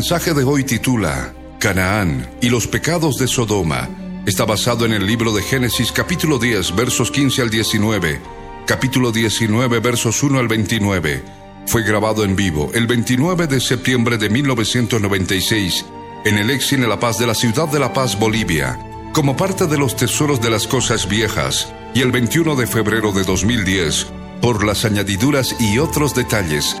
Mensaje de hoy titula Canaán y los pecados de Sodoma. Está basado en el libro de Génesis capítulo 10 versos 15 al 19, capítulo 19 versos 1 al 29. Fue grabado en vivo el 29 de septiembre de 1996 en el Exine La Paz de la ciudad de La Paz, Bolivia, como parte de los tesoros de las cosas viejas, y el 21 de febrero de 2010 por las añadiduras y otros detalles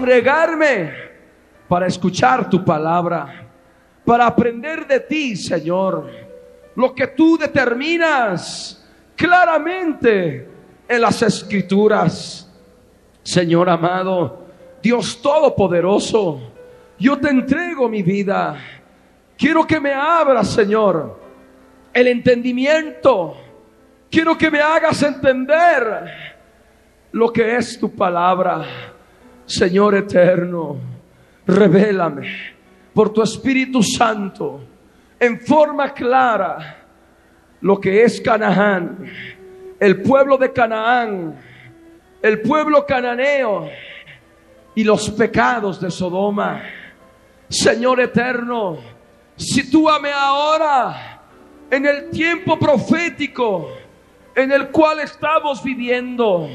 Congregarme para escuchar tu palabra, para aprender de ti, Señor, lo que tú determinas claramente en las escrituras. Señor amado, Dios Todopoderoso, yo te entrego mi vida. Quiero que me abras, Señor, el entendimiento. Quiero que me hagas entender lo que es tu palabra. Señor eterno, revélame por tu Espíritu Santo en forma clara lo que es Canaán, el pueblo de Canaán, el pueblo cananeo y los pecados de Sodoma. Señor eterno, sitúame ahora en el tiempo profético en el cual estamos viviendo,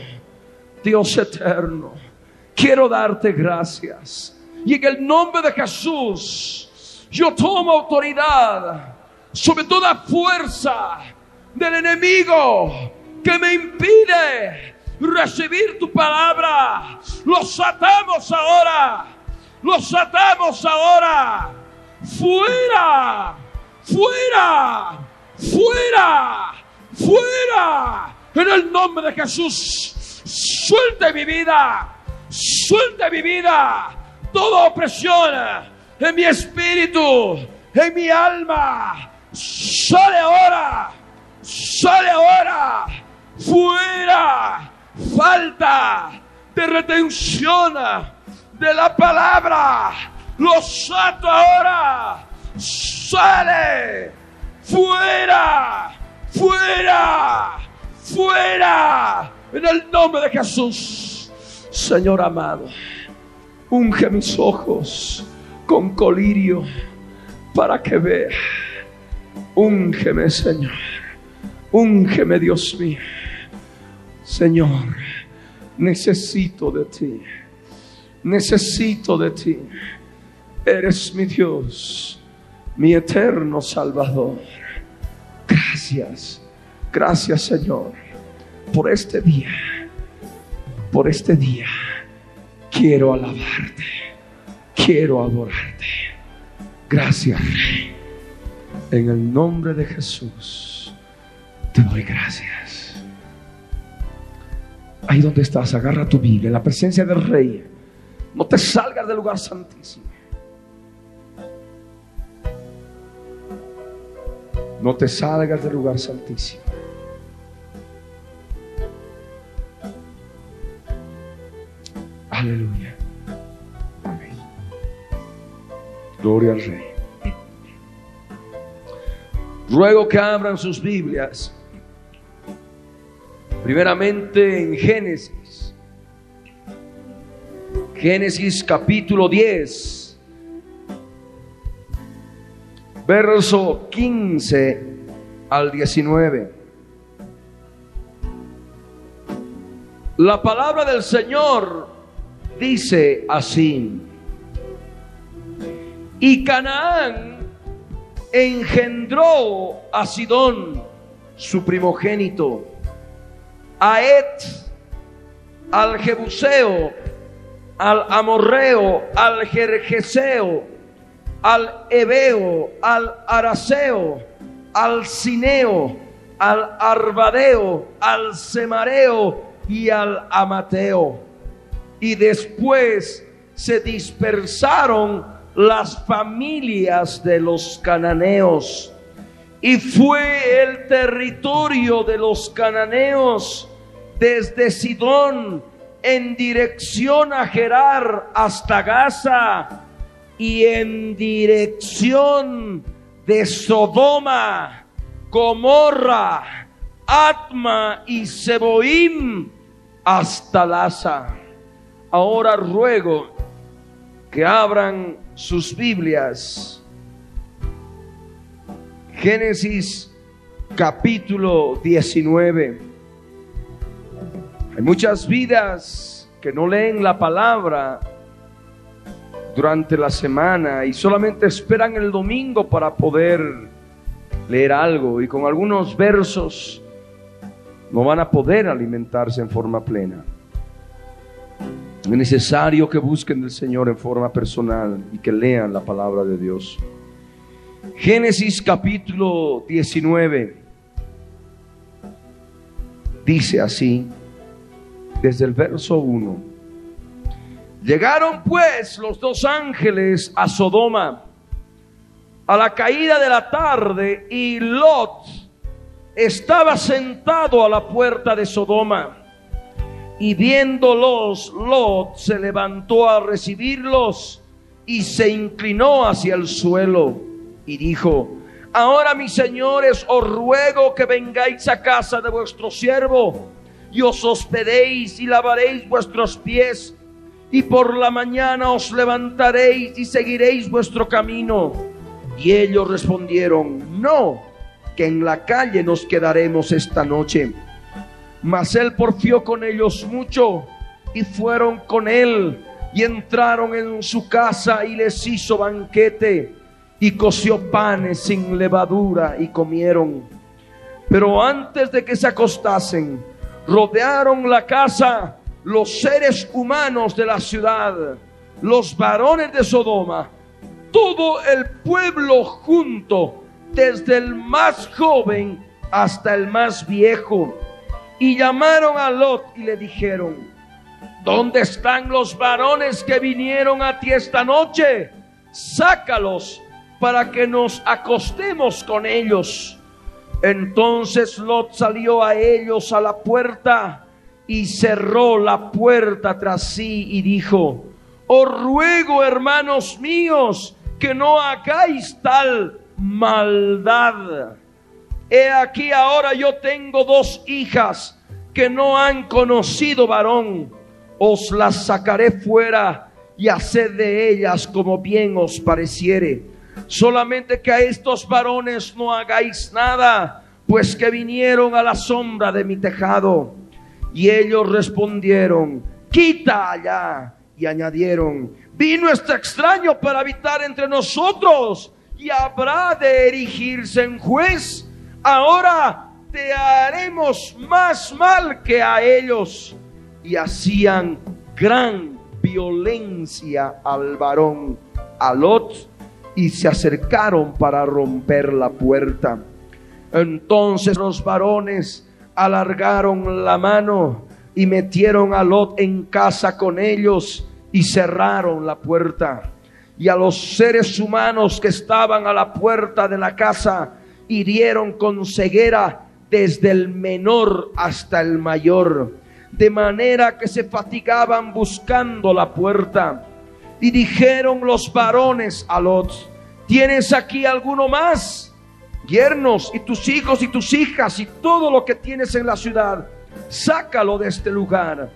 Dios eterno quiero darte gracias. Y en el nombre de Jesús, yo tomo autoridad sobre toda fuerza del enemigo que me impide recibir tu palabra. Los atamos ahora. Los atamos ahora. Fuera. Fuera. Fuera. Fuera. En el nombre de Jesús. Suelte mi vida Suelta mi vida toda opresión en mi espíritu, en mi alma. Sale ahora, sale ahora, fuera, falta de retención de la palabra. Lo sato ahora, sale, fuera, fuera, fuera, en el nombre de Jesús. Señor amado, unge mis ojos con colirio para que vea. Úngeme, Señor. Úngeme, Dios mío. Señor, necesito de ti. Necesito de ti. Eres mi Dios, mi eterno Salvador. Gracias, gracias Señor por este día por este día. Quiero alabarte, quiero adorarte. Gracias, Rey. En el nombre de Jesús, te doy gracias. Ahí donde estás, agarra tu Biblia, en la presencia del Rey. No te salgas del lugar santísimo. No te salgas del lugar santísimo. Aleluya. Amén. Gloria al Rey. Ruego que abran sus Biblias. Primeramente en Génesis. Génesis capítulo 10. verso 15 al 19. La palabra del Señor dice así. Y Canaán engendró a Sidón, su primogénito, a Et, al Jebuseo, al Amorreo, al Jerjeseo, al Ebeo, al Araseo, al Cineo, al Arbadeo, al Semareo y al Amateo. Y después se dispersaron las familias de los cananeos. Y fue el territorio de los cananeos desde Sidón en dirección a Gerar hasta Gaza y en dirección de Sodoma, Gomorra, Atma y Seboim hasta Laza. Ahora ruego que abran sus Biblias. Génesis capítulo 19. Hay muchas vidas que no leen la palabra durante la semana y solamente esperan el domingo para poder leer algo y con algunos versos no van a poder alimentarse en forma plena. Es necesario que busquen del Señor en forma personal y que lean la palabra de Dios. Génesis capítulo 19 dice así, desde el verso 1. Llegaron pues los dos ángeles a Sodoma a la caída de la tarde y Lot estaba sentado a la puerta de Sodoma y viéndolos, Lot se levantó a recibirlos y se inclinó hacia el suelo y dijo, ahora mis señores, os ruego que vengáis a casa de vuestro siervo y os hospedéis y lavaréis vuestros pies y por la mañana os levantaréis y seguiréis vuestro camino. Y ellos respondieron, no, que en la calle nos quedaremos esta noche mas él porfió con ellos mucho y fueron con él y entraron en su casa y les hizo banquete y coció panes sin levadura y comieron. Pero antes de que se acostasen, rodearon la casa los seres humanos de la ciudad, los varones de Sodoma, todo el pueblo junto, desde el más joven hasta el más viejo y llamaron a Lot y le dijeron, ¿dónde están los varones que vinieron a ti esta noche? Sácalos para que nos acostemos con ellos. Entonces Lot salió a ellos a la puerta y cerró la puerta tras sí y dijo, os ruego hermanos míos que no hagáis tal maldad He aquí ahora yo tengo dos hijas que no han conocido varón. Os las sacaré fuera y haced de ellas como bien os pareciere. Solamente que a estos varones no hagáis nada, pues que vinieron a la sombra de mi tejado. Y ellos respondieron, quita allá. Y añadieron, vino este extraño para habitar entre nosotros y habrá de erigirse en juez ahora te haremos más mal que a ellos. Y hacían gran violencia al varón, a Lot, y se acercaron para romper la puerta. Entonces los varones alargaron la mano y metieron a Lot en casa con ellos y cerraron la puerta. Y a los seres humanos que estaban a la puerta de la casa, hirieron con ceguera desde el menor hasta el mayor, de manera que se fatigaban buscando la puerta. Y dijeron los varones a Lot, ¿tienes aquí alguno más? Yernos y tus hijos y tus hijas y todo lo que tienes en la ciudad, sácalo de este lugar,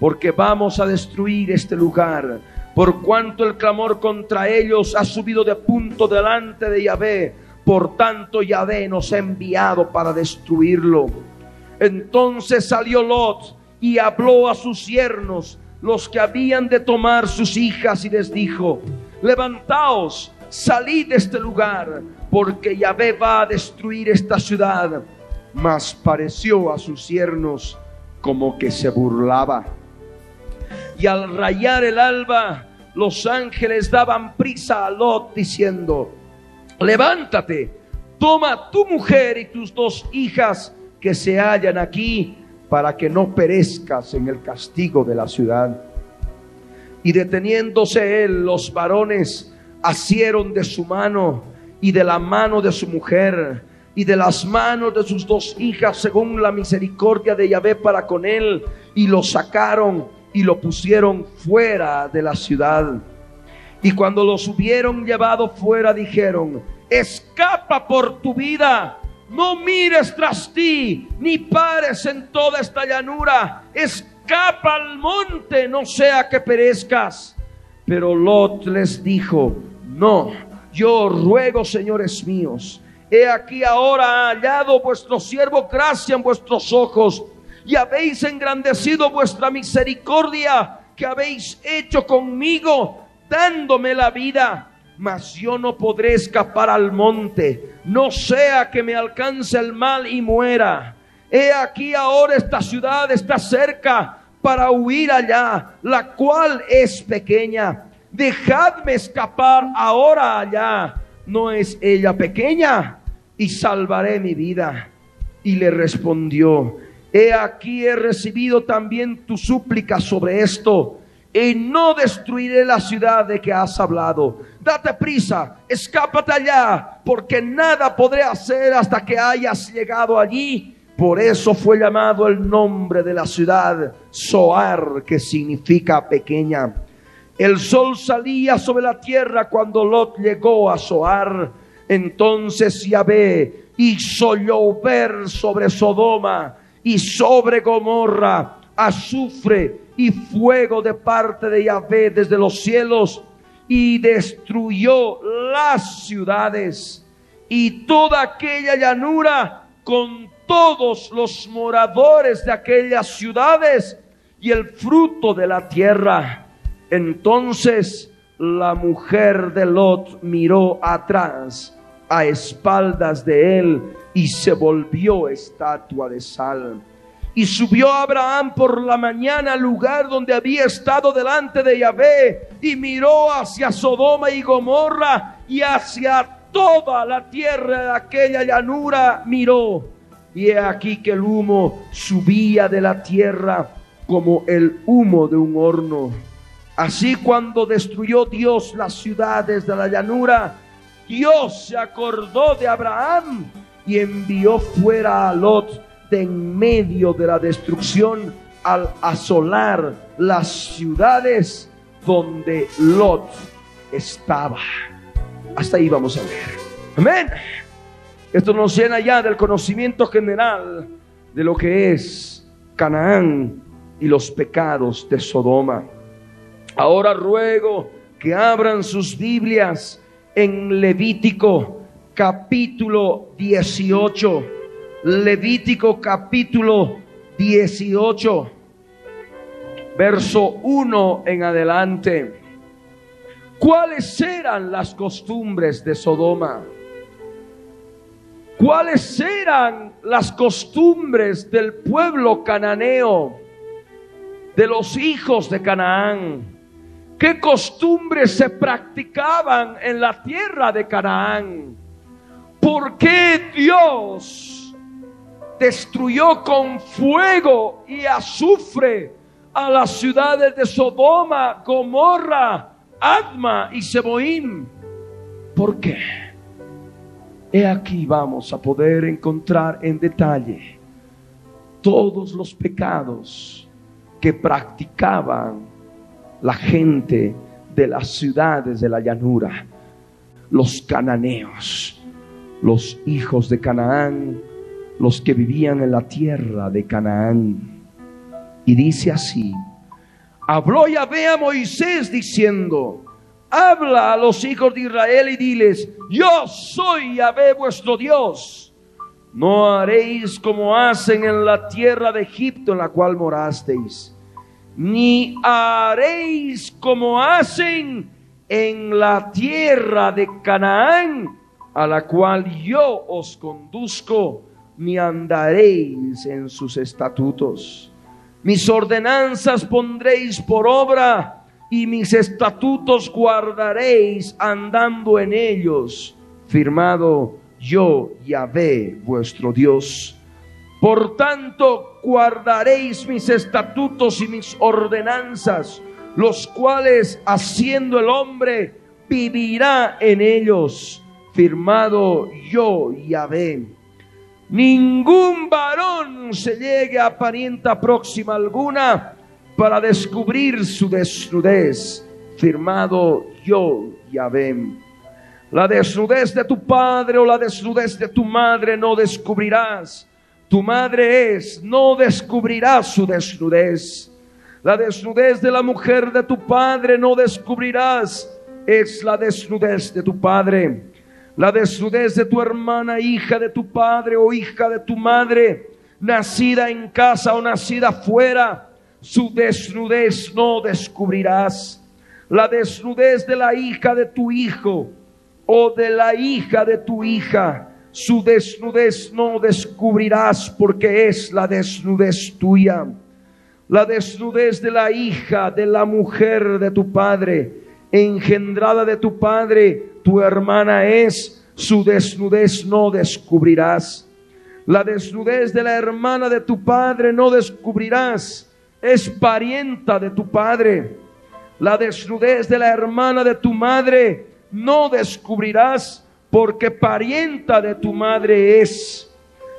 porque vamos a destruir este lugar por cuanto el clamor contra ellos ha subido de punto delante de Yahvé, por tanto Yahvé nos ha enviado para destruirlo. Entonces salió Lot y habló a sus yernos, los que habían de tomar sus hijas, y les dijo, levantaos, salid de este lugar, porque Yahvé va a destruir esta ciudad. Mas pareció a sus yernos como que se burlaba. Y al rayar el alba, los ángeles daban prisa a Lot diciendo, levántate, toma tu mujer y tus dos hijas que se hallan aquí para que no perezcas en el castigo de la ciudad. Y deteniéndose él, los varones asieron de su mano y de la mano de su mujer y de las manos de sus dos hijas según la misericordia de Yahvé para con él y lo sacaron y lo pusieron fuera de la ciudad. Y cuando los hubieron llevado fuera dijeron, escapa por tu vida, no mires tras ti, ni pares en toda esta llanura, escapa al monte, no sea que perezcas. Pero Lot les dijo, no, yo ruego, señores míos, he aquí ahora hallado vuestro siervo gracia en vuestros ojos y habéis engrandecido vuestra misericordia que habéis hecho conmigo, dándome la vida. Mas yo no podré escapar al monte, no sea que me alcance el mal y muera. He aquí ahora esta ciudad está cerca para huir allá, la cual es pequeña. Dejadme escapar ahora allá. ¿No es ella pequeña? Y salvaré mi vida. Y le respondió, he aquí he recibido también tu súplica sobre esto, y no destruiré la ciudad de que has hablado. Date prisa, escápate allá, porque nada podré hacer hasta que hayas llegado allí. Por eso fue llamado el nombre de la ciudad Soar, que significa pequeña. El sol salía sobre la tierra cuando Lot llegó a Soar. Entonces Yahvé hizo llover sobre Sodoma y sobre Gomorra azufre y fuego de parte de Yahvé desde los cielos y destruyó las ciudades y toda aquella llanura con todos los moradores de aquellas ciudades y el fruto de la tierra. Entonces la mujer de Lot miró atrás a espaldas de él y se volvió estatua de sal. Y subió Abraham por la mañana al lugar donde había estado delante de Yahvé y miró hacia Sodoma y Gomorra y hacia toda la tierra de aquella llanura miró. Y he aquí que el humo subía de la tierra como el humo de un horno. Así cuando destruyó Dios las ciudades de la llanura, Dios se acordó de Abraham y envió fuera a Lot de en medio de la destrucción al asolar las ciudades donde Lot estaba. Hasta ahí vamos a ver. Amén. Esto nos llena ya del conocimiento general de lo que es Canaán y los pecados de Sodoma. Ahora ruego que abran sus Biblias en Levítico capítulo 18. Levítico capítulo 18, verso 1 en adelante. ¿Cuáles eran las costumbres de Sodoma? ¿Cuáles eran las costumbres del pueblo cananeo, de los hijos de Canaán? ¿Qué costumbres se practicaban en la tierra de Canaán? ¿Por qué Dios destruyó con fuego y azufre a las ciudades de Sodoma, Gomorra, Adma y Seboín? ¿Por qué? He aquí vamos a poder encontrar en detalle todos los pecados que practicaban la gente de las ciudades de la llanura, los cananeos los hijos de Canaán, los que vivían en la tierra de Canaán. Y dice así, Habló Yahvé a Moisés diciendo, habla a los hijos de Israel y diles, yo soy Yahvé vuestro Dios. No haréis como hacen en la tierra de Egipto en la cual morasteis, ni haréis como hacen en la tierra de Canaán, a la cual yo os conduzco, ni andaréis en sus estatutos. Mis ordenanzas pondréis por obra y mis estatutos guardaréis andando en ellos, firmado yo, Yahvé, vuestro Dios. Por tanto, guardaréis mis estatutos y mis ordenanzas, los cuales haciendo el hombre vivirá en ellos, firmado yo, Yahvé. Ningún varón se llegue a parienta próxima alguna para descubrir su desnudez, firmado yo, Yahvé. La desnudez de tu padre o la desnudez de tu madre no descubrirás. Tu madre es, no descubrirás su desnudez. La desnudez de la mujer de tu padre no descubrirás. Es la desnudez de tu padre. La desnudez de tu hermana, hija de tu padre o hija de tu madre, nacida en casa o nacida fuera, su desnudez no descubrirás. La desnudez de la hija de tu hijo o de la hija de tu hija, su desnudez no descubrirás porque es la desnudez tuya. La desnudez de la hija de la mujer de tu padre, engendrada de tu padre, tu hermana es, su desnudez no descubrirás. La desnudez de la hermana de tu padre no descubrirás, es parienta de tu padre. La desnudez de la hermana de tu madre no descubrirás, porque parienta de tu madre es.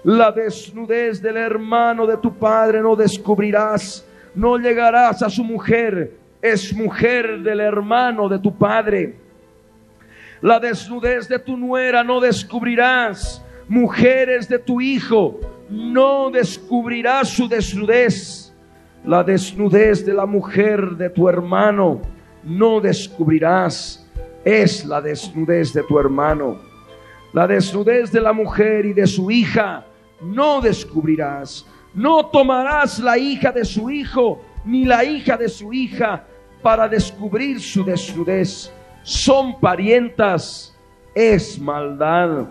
La desnudez del hermano de tu padre no descubrirás, no llegarás a su mujer, es mujer del hermano de tu padre la desnudez de tu nuera no descubrirás. Mujeres de tu hijo, no descubrirás su desnudez. La desnudez de la mujer de tu hermano, no descubrirás. Es la desnudez de tu hermano. La desnudez de la mujer y de su hija, no descubrirás. No tomarás la hija de su hijo, ni la hija de su hija, para descubrir su desnudez son parientas, es maldad.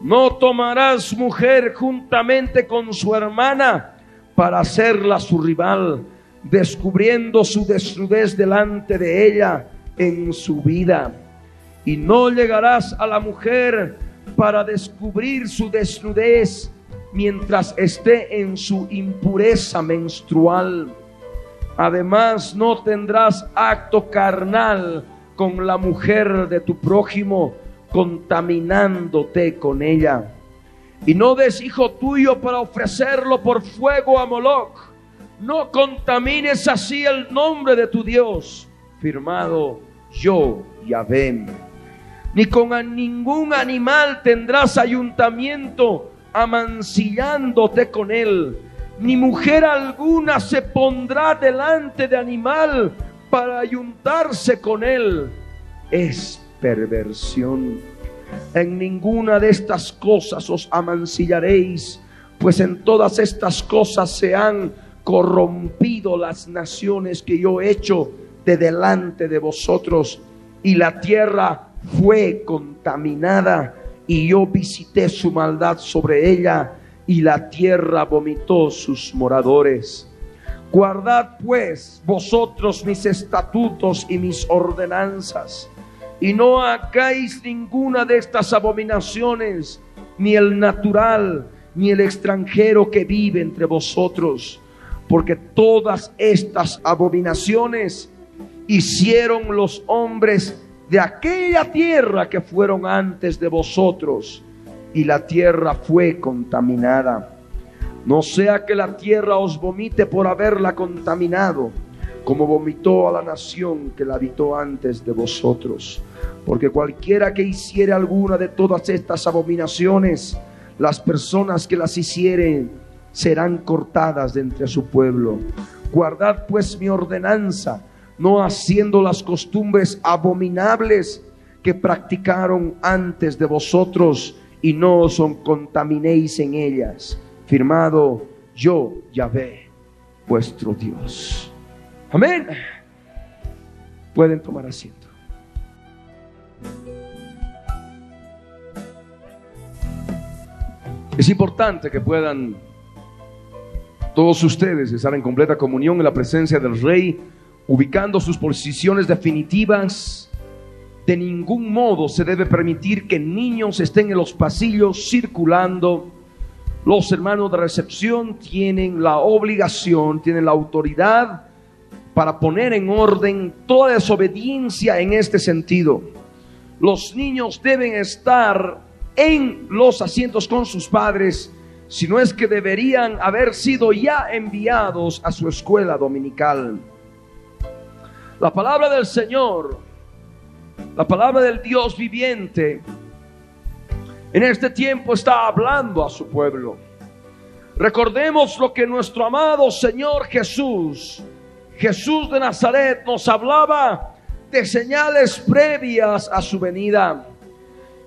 No tomarás mujer juntamente con su hermana para hacerla su rival, descubriendo su desnudez delante de ella en su vida. Y no llegarás a la mujer para descubrir su desnudez mientras esté en su impureza menstrual. Además, no tendrás acto carnal con la mujer de tu prójimo, contaminándote con ella. Y no des hijo tuyo para ofrecerlo por fuego a Moloch. No contamines así el nombre de tu Dios, firmado yo, Yahvé. Ni con ningún animal tendrás ayuntamiento amancillándote con él. Ni mujer alguna se pondrá delante de animal para ayuntarse con él es perversión. En ninguna de estas cosas os amancillaréis, pues en todas estas cosas se han corrompido las naciones que yo he hecho de delante de vosotros, y la tierra fue contaminada, y yo visité su maldad sobre ella, y la tierra vomitó sus moradores. Guardad pues vosotros mis estatutos y mis ordenanzas, y no hagáis ninguna de estas abominaciones, ni el natural, ni el extranjero que vive entre vosotros, porque todas estas abominaciones hicieron los hombres de aquella tierra que fueron antes de vosotros, y la tierra fue contaminada no sea que la tierra os vomite por haberla contaminado, como vomitó a la nación que la habitó antes de vosotros. Porque cualquiera que hiciere alguna de todas estas abominaciones, las personas que las hicieren serán cortadas de entre su pueblo. Guardad pues mi ordenanza, no haciendo las costumbres abominables que practicaron antes de vosotros y no os contaminéis en ellas. Firmado yo, Yahvé, vuestro Dios. Amén. Pueden tomar asiento. Es importante que puedan todos ustedes estar en completa comunión en la presencia del Rey, ubicando sus posiciones definitivas. De ningún modo se debe permitir que niños estén en los pasillos circulando. Los hermanos de recepción tienen la obligación, tienen la autoridad para poner en orden toda desobediencia en este sentido. Los niños deben estar en los asientos con sus padres, sino es que deberían haber sido ya enviados a su escuela dominical. La palabra del Señor, la palabra del Dios viviente, en este tiempo está hablando a su pueblo. Recordemos lo que nuestro amado Señor Jesús, Jesús de Nazaret, nos hablaba de señales previas a su venida.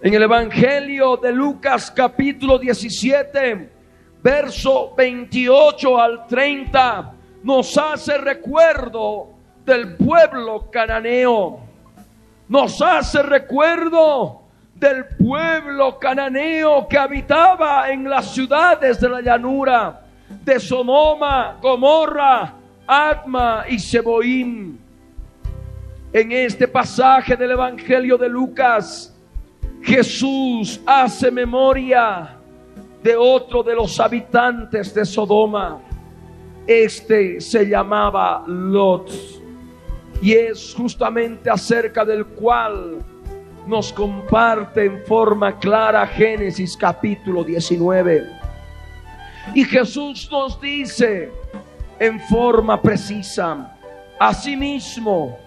En el Evangelio de Lucas capítulo 17, verso 28 al 30, nos hace recuerdo del pueblo cananeo. Nos hace recuerdo del pueblo cananeo que habitaba en las ciudades de la llanura de Sodoma, Gomorra, Adma y Seboim. En este pasaje del Evangelio de Lucas, Jesús hace memoria de otro de los habitantes de Sodoma. Este se llamaba Lot. Y es justamente acerca del cual nos comparte en forma clara Génesis capítulo 19. Y Jesús nos dice en forma precisa, asimismo,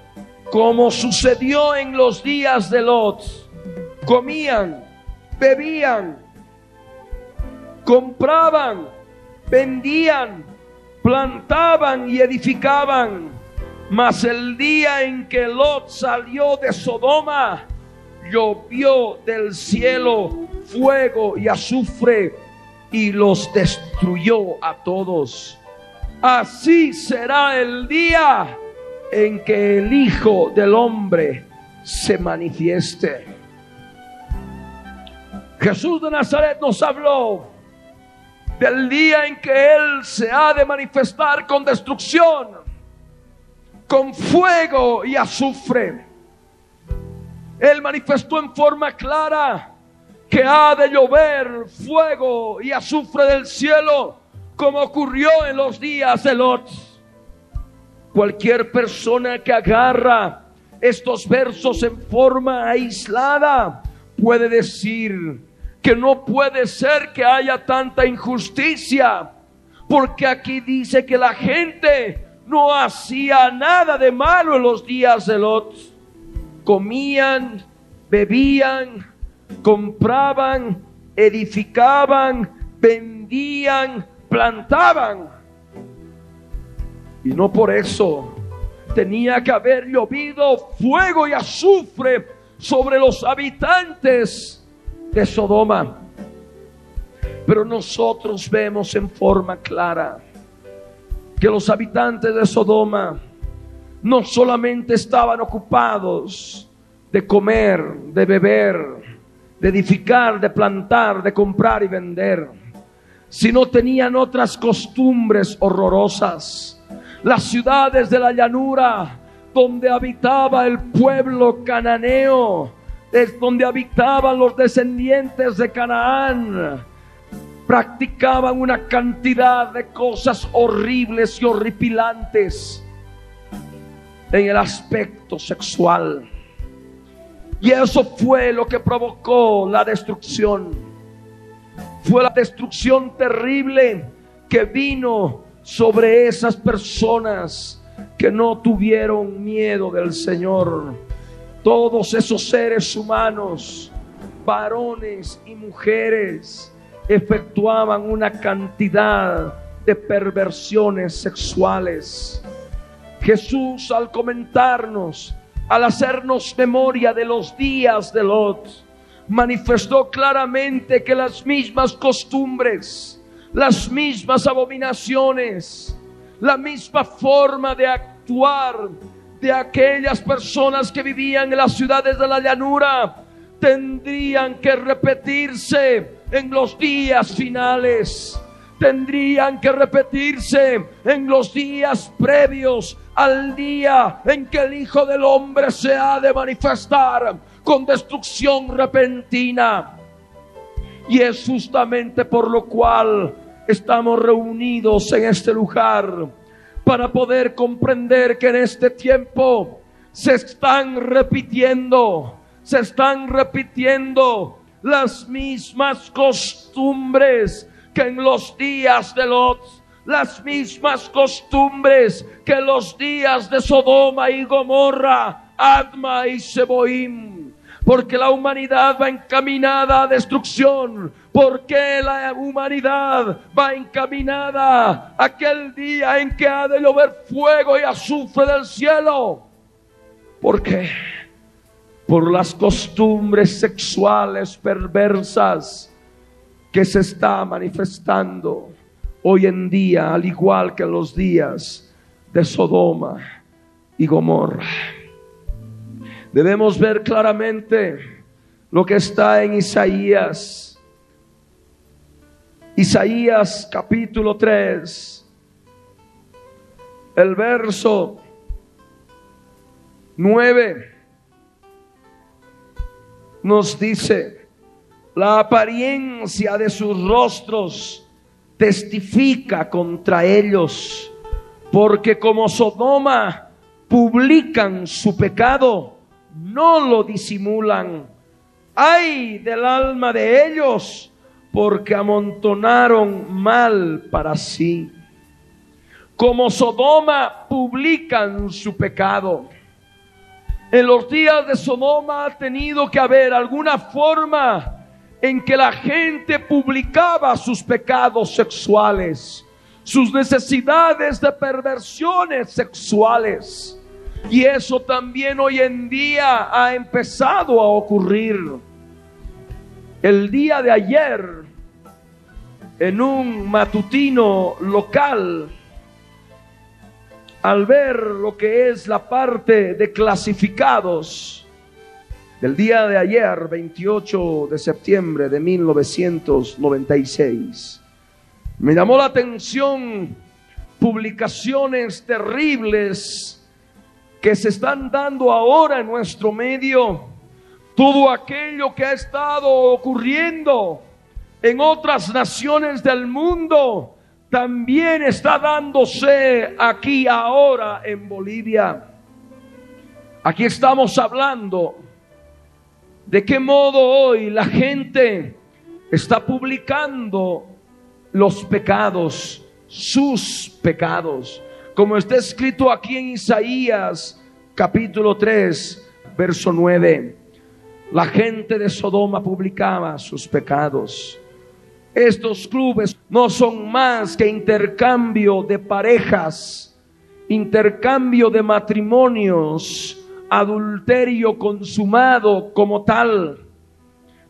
como sucedió en los días de Lot, comían, bebían, compraban, vendían, plantaban y edificaban. Mas el día en que Lot salió de Sodoma, llovió del cielo fuego y azufre y los destruyó a todos. Así será el día en que el Hijo del Hombre se manifieste. Jesús de Nazaret nos habló del día en que Él se ha de manifestar con destrucción, con fuego y azufre. Él manifestó en forma clara que ha de llover fuego y azufre del cielo, como ocurrió en los días de Lot. Cualquier persona que agarra estos versos en forma aislada puede decir, que no puede ser que haya tanta injusticia, porque aquí dice que la gente no hacía nada de malo en los días de Lot. Comían, bebían, compraban, edificaban, vendían, plantaban. Y no por eso tenía que haber llovido fuego y azufre sobre los habitantes de Sodoma. Pero nosotros vemos en forma clara que los habitantes de Sodoma no solamente estaban ocupados de comer, de beber, de edificar, de plantar, de comprar y vender, sino tenían otras costumbres horrorosas. Las ciudades de la llanura donde habitaba el pueblo cananeo es donde habitaban los descendientes de Canaán, practicaban una cantidad de cosas horribles y horripilantes en el aspecto sexual. Y eso fue lo que provocó la destrucción. Fue la destrucción terrible que vino sobre esas personas que no tuvieron miedo del Señor todos esos seres humanos, varones y mujeres, efectuaban una cantidad de perversiones sexuales. Jesús al comentarnos, al hacernos memoria de los días de Lot, manifestó claramente que las mismas costumbres, las mismas abominaciones, la misma forma de actuar de aquellas personas que vivían en las ciudades de la llanura tendrían que repetirse en los días finales. Tendrían que repetirse en los días previos al día en que el Hijo del Hombre se ha de manifestar con destrucción repentina. Y es justamente por lo cual estamos reunidos en este lugar para poder comprender que en este tiempo se están repitiendo, se están repitiendo las mismas costumbres que en los días de Lot, las mismas costumbres que los días de Sodoma y Gomorra, Adma y Seboim. Porque la humanidad va encaminada a destrucción. Porque la humanidad va encaminada a aquel día en que ha de llover fuego y azufre del cielo. ¿Por qué? Por las costumbres sexuales perversas que se está manifestando hoy en día, al igual que en los días de Sodoma y Gomorra. Debemos ver claramente lo que está en Isaías. Isaías capítulo 3, el verso 9 nos dice, la apariencia de sus rostros testifica contra ellos, porque como Sodoma publican su pecado, no lo disimulan. Ay del alma de ellos, porque amontonaron mal para sí. Como Sodoma publican su pecado. En los días de Sodoma ha tenido que haber alguna forma en que la gente publicaba sus pecados sexuales, sus necesidades de perversiones sexuales. Y eso también hoy en día ha empezado a ocurrir. El día de ayer, en un matutino local, al ver lo que es la parte de clasificados, del día de ayer, 28 de septiembre de 1996. Me llamó la atención publicaciones terribles que se están dando ahora en nuestro medio. Todo aquello que ha estado ocurriendo en otras naciones del mundo también está dándose aquí ahora en Bolivia. Aquí estamos hablando de qué modo hoy la gente está publicando los pecados, sus pecados, como está escrito aquí en Isaías capítulo 3, verso 9. La gente de Sodoma publicaba sus pecados. Estos clubes no son más que intercambio de parejas, intercambio de matrimonios, adulterio consumado como tal.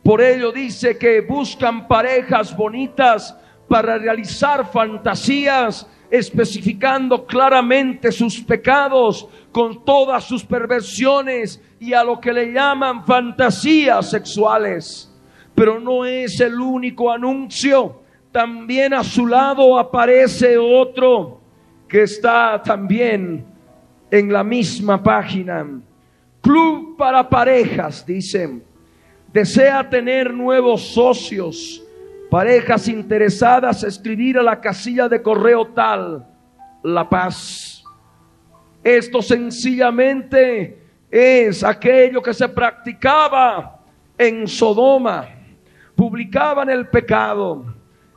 Por ello dice que buscan parejas bonitas para realizar fantasías, especificando claramente sus pecados con todas sus perversiones y a lo que le llaman fantasías sexuales. Pero no es el único anuncio. También a su lado aparece otro que está también en la misma página. Club para parejas, dicen. Desea tener nuevos socios, parejas interesadas, escribir a la casilla de correo tal, La Paz. Esto sencillamente es aquello que se practicaba en Sodoma. Publicaban el pecado.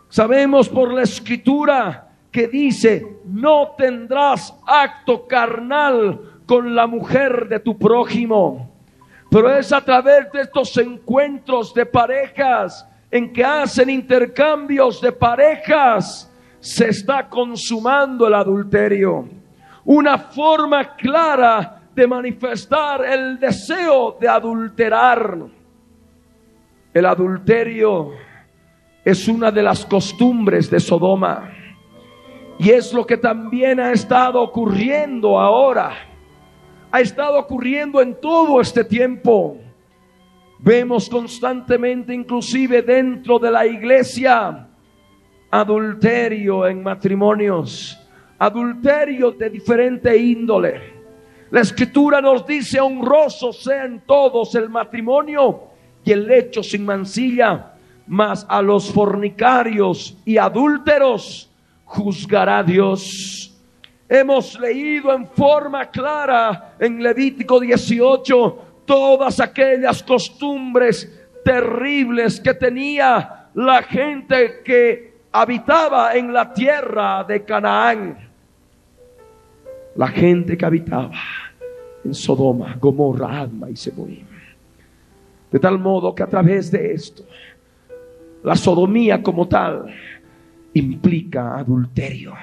Sabemos por la escritura que dice, no tendrás acto carnal con la mujer de tu prójimo. Pero es a través de estos encuentros de parejas en que hacen intercambios de parejas se está consumando el adulterio. Una forma clara de manifestar el deseo de adulterar. El adulterio es una de las costumbres de Sodoma. Y es lo que también ha estado ocurriendo ahora. Ha estado ocurriendo en todo este tiempo. Vemos constantemente, inclusive dentro de la iglesia, adulterio en matrimonios, adulterio de diferente índole. La escritura nos dice, honroso sean todos el matrimonio y el lecho sin mancilla, mas a los fornicarios y adúlteros juzgará Dios. Hemos leído en forma clara en Levítico 18 todas aquellas costumbres terribles que tenía la gente que habitaba en la tierra de Canaán. La gente que habitaba en Sodoma, Gomorra, Adma y Seboim. De tal modo que a través de esto, la sodomía como tal implica adulterio.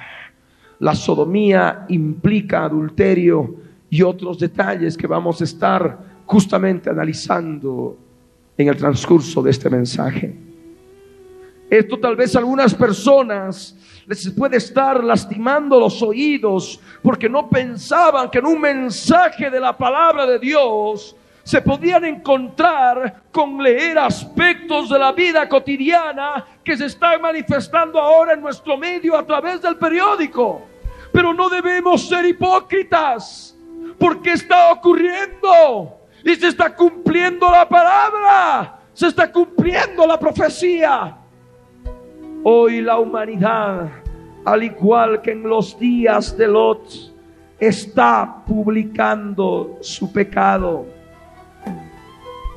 La sodomía implica adulterio y otros detalles que vamos a estar justamente analizando en el transcurso de este mensaje. Esto tal vez a algunas personas les puede estar lastimando los oídos porque no pensaban que en un mensaje de la palabra de Dios se podían encontrar con leer aspectos de la vida cotidiana que se están manifestando ahora en nuestro medio a través del periódico. Pero no debemos ser hipócritas porque está ocurriendo y se está cumpliendo la palabra, se está cumpliendo la profecía. Hoy la humanidad, al igual que en los días de Lot, está publicando su pecado.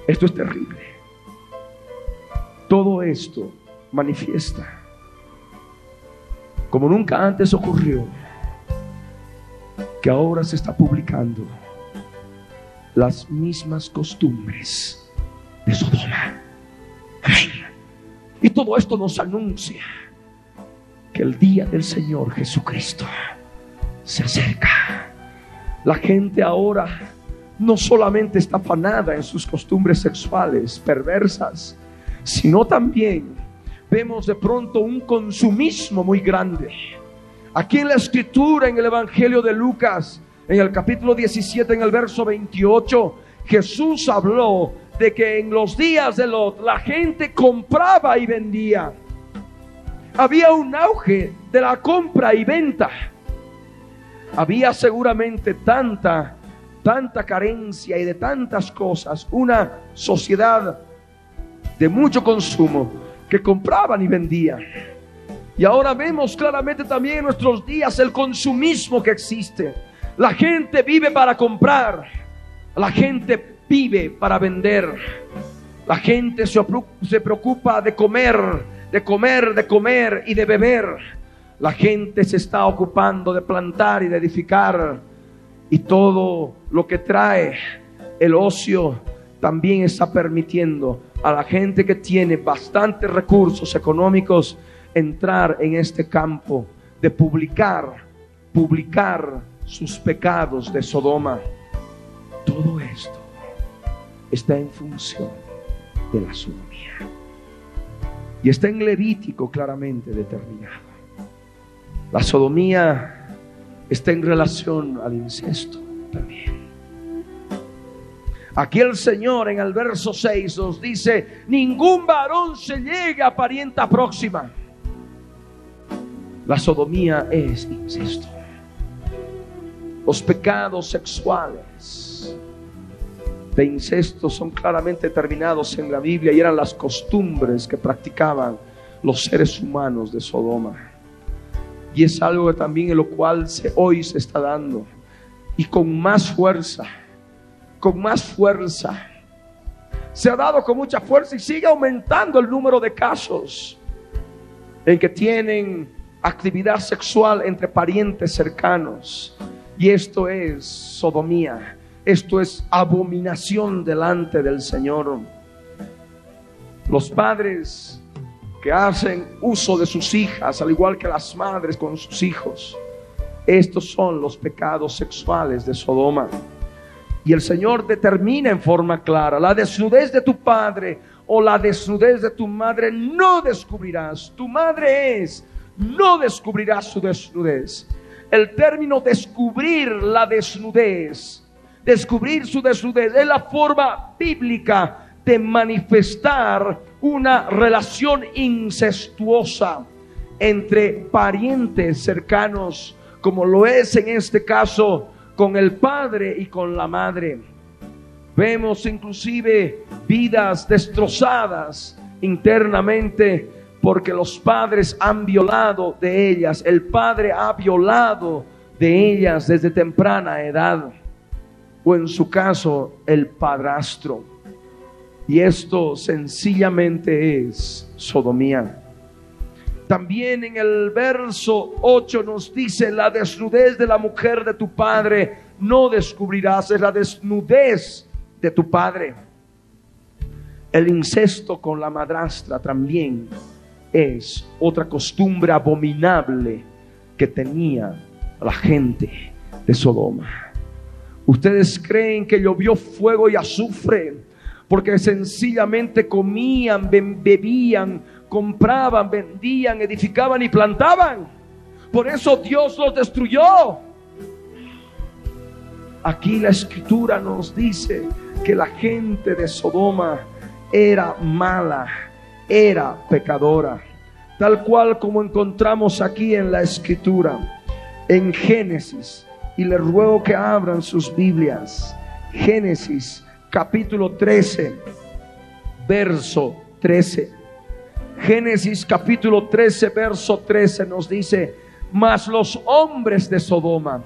Esto es terrible. Todo esto manifiesta, como nunca antes ocurrió, que ahora se está publicando las mismas costumbres de Sodoma. Y todo esto nos anuncia que el día del Señor Jesucristo se acerca. La gente ahora no solamente está afanada en sus costumbres sexuales perversas, sino también vemos de pronto un consumismo muy grande. Aquí en la escritura, en el Evangelio de Lucas, en el capítulo 17, en el verso 28, Jesús habló de que en los días de Lot la gente compraba y vendía. Había un auge de la compra y venta. Había seguramente tanta, tanta carencia y de tantas cosas. Una sociedad de mucho consumo que compraban y vendían. Y ahora vemos claramente también en nuestros días el consumismo que existe la gente vive para comprar. La gente vive para vender. La gente se preocupa de comer, de comer, de comer y de beber. La gente se está ocupando de plantar y de edificar. Y todo lo que trae el ocio también está permitiendo a la gente que tiene bastantes recursos económicos entrar en este campo de publicar, publicar sus pecados de Sodoma. Todo esto está en función de la sodomía. Y está en Levítico claramente determinado. La sodomía está en relación al incesto también. Aquí el Señor en el verso 6 nos dice, ningún varón se llegue a parienta próxima. La sodomía es incesto los pecados sexuales de incesto son claramente determinados en la Biblia y eran las costumbres que practicaban los seres humanos de Sodoma. Y es algo también en lo cual se, hoy se está dando. Y con más fuerza, con más fuerza. Se ha dado con mucha fuerza y sigue aumentando el número de casos en que tienen actividad sexual entre parientes cercanos y esto es sodomía. Esto es abominación delante del Señor. Los padres que hacen uso de sus hijas, al igual que las madres con sus hijos. Estos son los pecados sexuales de Sodoma. Y el Señor determina en forma clara, la desnudez de tu padre o la desnudez de tu madre no descubrirás. Tu madre es, no descubrirás su desnudez. El término descubrir la desnudez, descubrir su desnudez, es la forma bíblica de manifestar una relación incestuosa entre parientes cercanos, como lo es en este caso con el padre y con la madre. Vemos inclusive vidas destrozadas internamente porque los padres han violado de ellas, el padre ha violado de ellas desde temprana edad, o en su caso el padrastro. Y esto sencillamente es sodomía. También en el verso 8 nos dice, la desnudez de la mujer de tu padre no descubrirás, es la desnudez de tu padre. El incesto con la madrastra también es otra costumbre abominable que tenía la gente de Sodoma. Ustedes creen que llovió fuego y azufre porque sencillamente comían, bebían, compraban, vendían, edificaban y plantaban. Por eso Dios los destruyó. Aquí la escritura nos dice que la gente de Sodoma era mala, era pecadora, tal cual como encontramos aquí en la escritura, en Génesis. Y les ruego que abran sus Biblias. Génesis capítulo 13, verso 13. Génesis capítulo 13, verso 13 nos dice, mas los hombres de Sodoma,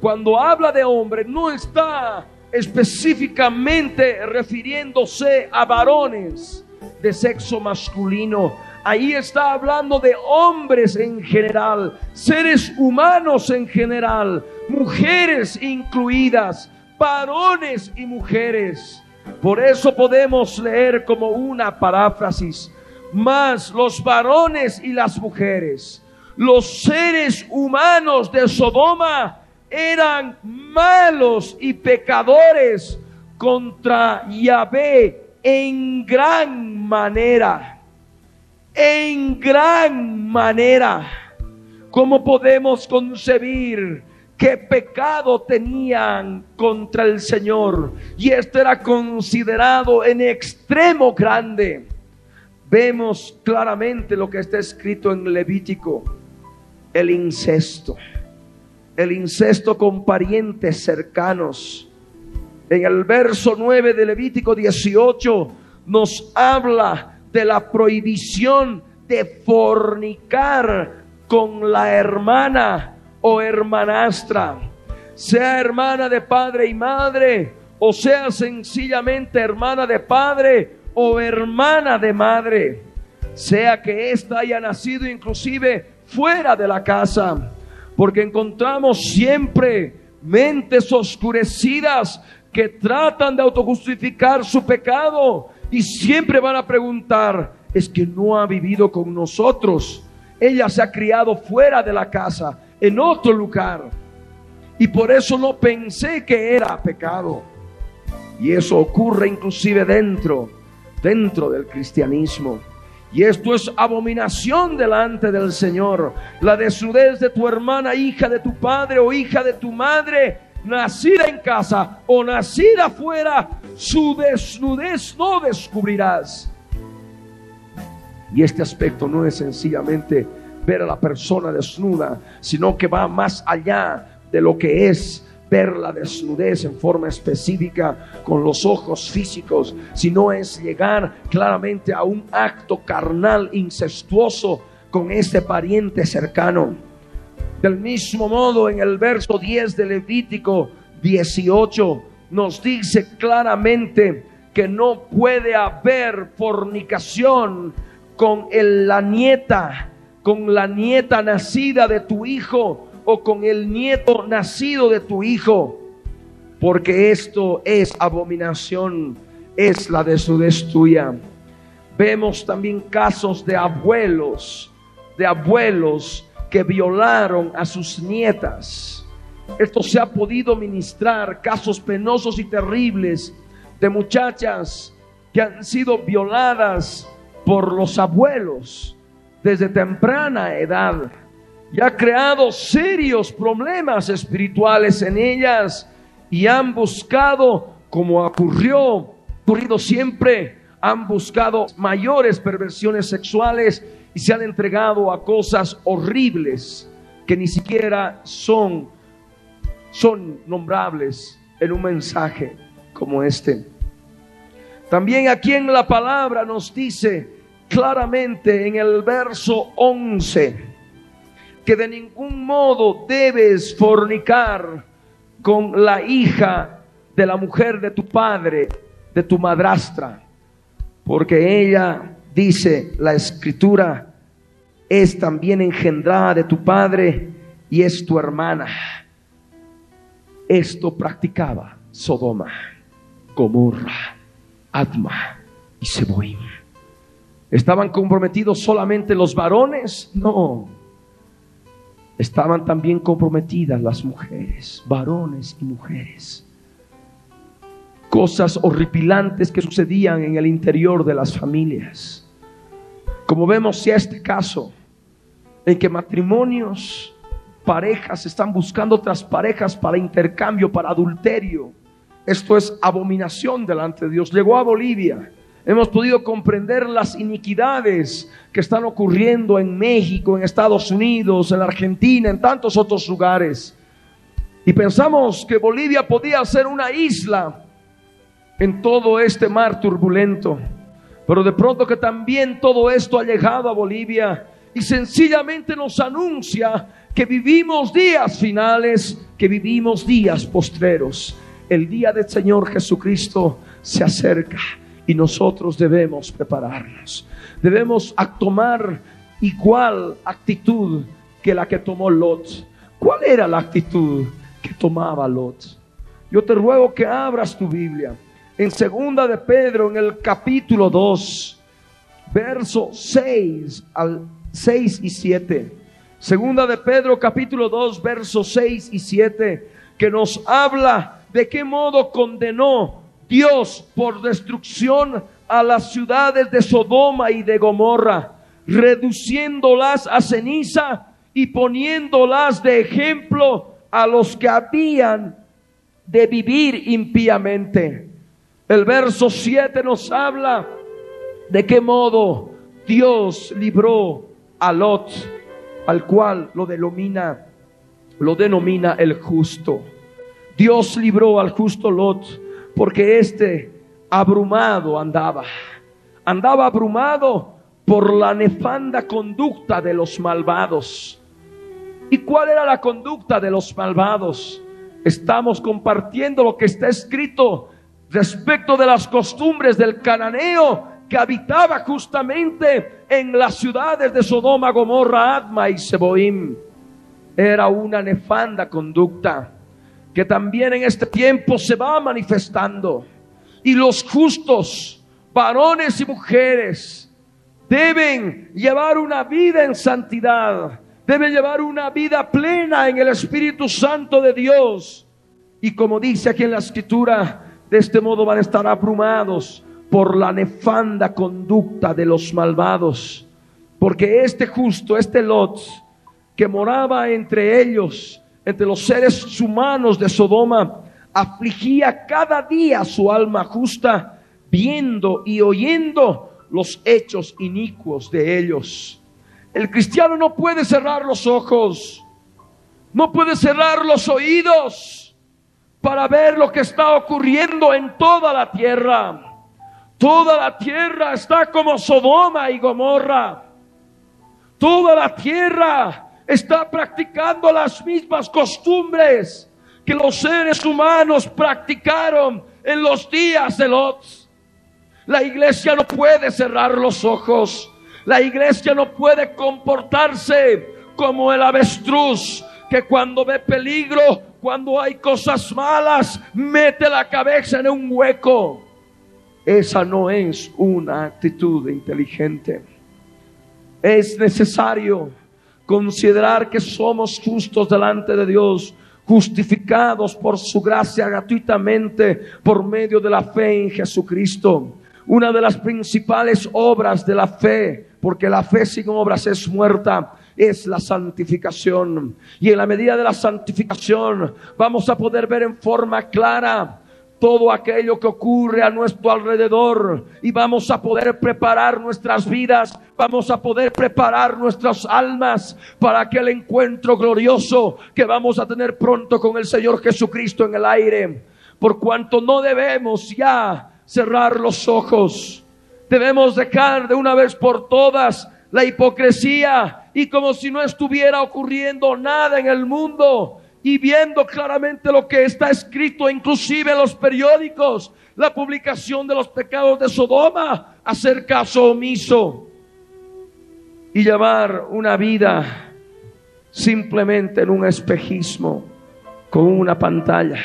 cuando habla de hombre, no está específicamente refiriéndose a varones de sexo masculino. Ahí está hablando de hombres en general, seres humanos en general, mujeres incluidas, varones y mujeres. Por eso podemos leer como una paráfrasis, más los varones y las mujeres, los seres humanos de Sodoma eran malos y pecadores contra Yahvé en gran manera, en gran manera. ¿Cómo podemos concebir qué pecado tenían contra el Señor. Y esto era considerado en extremo grande. Vemos claramente lo que está escrito en Levítico, el incesto. El incesto con parientes cercanos. En el verso 9 de Levítico 18 nos habla de la prohibición de fornicar con la hermana o hermanastra, sea hermana de padre y madre, o sea sencillamente hermana de padre o hermana de madre, sea que ésta haya nacido inclusive fuera de la casa, porque encontramos siempre mentes oscurecidas que tratan de autojustificar su pecado y siempre van a preguntar, es que no ha vivido con nosotros, ella se ha criado fuera de la casa, en otro lugar. Y por eso no pensé que era pecado. Y eso ocurre inclusive dentro, dentro del cristianismo. Y esto es abominación delante del Señor. La desnudez de tu hermana, hija de tu padre o hija de tu madre, nacida en casa o nacida afuera, su desnudez no descubrirás. Y este aspecto no es sencillamente ver a la persona desnuda, sino que va más allá de lo que es ver la desnudez en forma específica con los ojos físicos, sino es llegar claramente a un acto carnal incestuoso con este pariente cercano. Del mismo modo, en el verso 10 de Levítico 18 nos dice claramente que no puede haber fornicación con la nieta con la nieta nacida de tu hijo o con el nieto nacido de tu hijo, porque esto es abominación, es la desnudez tuya. Vemos también casos de abuelos, de abuelos que violaron a sus nietas. Esto se ha podido ministrar, casos penosos y terribles de muchachas que han sido violadas por los abuelos desde temprana edad y ha creado serios problemas espirituales en ellas y han buscado, como ocurrió, ocurrido siempre, han buscado mayores perversiones sexuales y se han entregado a cosas horribles que ni siquiera son, son nombrables en un mensaje como este. También aquí en la palabra nos dice claramente en el verso 11 que de ningún modo debes fornicar con la hija de la mujer de tu padre, de tu madrastra, porque ella, dice la escritura, es también engendrada de tu padre y es tu hermana. Esto practicaba Sodoma, Gomorra Adma y Seboim. ¿Estaban comprometidos solamente los varones? No. Estaban también comprometidas las mujeres, varones y mujeres. Cosas horripilantes que sucedían en el interior de las familias. Como vemos si este caso, en que matrimonios, parejas están buscando otras parejas para intercambio, para adulterio, esto es abominación delante de Dios. Llegó a Bolivia. Hemos podido comprender las iniquidades que están ocurriendo en México, en Estados Unidos, en Argentina, en tantos otros lugares. Y pensamos que Bolivia podía ser una isla en todo este mar turbulento. Pero de pronto que también todo esto ha llegado a Bolivia y sencillamente nos anuncia que vivimos días finales, que vivimos días postreros el día del Señor Jesucristo se acerca y nosotros debemos prepararnos. Debemos tomar igual actitud que la que tomó Lot. ¿Cuál era la actitud que tomaba Lot? Yo te ruego que abras tu Biblia en segunda de Pedro en el capítulo 2, verso 6 al 6 y 7. Segunda de Pedro capítulo 2, verso 6 y 7 que nos habla de qué modo condenó Dios por destrucción a las ciudades de Sodoma y de Gomorra, reduciéndolas a ceniza y poniéndolas de ejemplo a los que habían de vivir impíamente. El verso 7 nos habla de qué modo Dios libró a Lot, al cual lo denomina, lo denomina el justo. Dios libró al justo Lot porque éste abrumado andaba. Andaba abrumado por la nefanda conducta de los malvados. ¿Y cuál era la conducta de los malvados? Estamos compartiendo lo que está escrito respecto de las costumbres del cananeo que habitaba justamente en las ciudades de Sodoma, Gomorra, Adma y Seboim. Era una nefanda conducta que también en este tiempo se va manifestando. Y los justos, varones y mujeres, deben llevar una vida en santidad, deben llevar una vida plena en el Espíritu Santo de Dios. Y como dice aquí en la escritura, de este modo van a estar abrumados por la nefanda conducta de los malvados. Porque este justo, este Lot, que moraba entre ellos, entre los seres humanos de Sodoma, afligía cada día su alma justa, viendo y oyendo los hechos inicuos de ellos. El cristiano no puede cerrar los ojos, no puede cerrar los oídos para ver lo que está ocurriendo en toda la tierra. Toda la tierra está como Sodoma y Gomorra. Toda la tierra está practicando las mismas costumbres que los seres humanos practicaron en los días de Lot. La iglesia no puede cerrar los ojos. La iglesia no puede comportarse como el avestruz que cuando ve peligro, cuando hay cosas malas, mete la cabeza en un hueco. esa no es una actitud inteligente. Es necesario considerar que somos justos delante de Dios, justificados por su gracia gratuitamente por medio de la fe en Jesucristo. Una de las principales obras de la fe, porque la fe sin obras es muerta, es la santificación. Y en la medida de la santificación vamos a poder ver en forma clara todo aquello que ocurre a nuestro alrededor y vamos a poder preparar nuestras vidas, vamos a poder preparar nuestras almas para aquel encuentro glorioso que vamos a tener pronto con el Señor Jesucristo en el aire. Por cuanto no debemos ya cerrar los ojos, debemos dejar de una vez por todas la hipocresía y como si no estuviera ocurriendo nada en el mundo, y viendo claramente lo que está escrito, inclusive en los periódicos, la publicación de los pecados de Sodoma, hacer caso omiso y llevar una vida simplemente en un espejismo con una pantalla.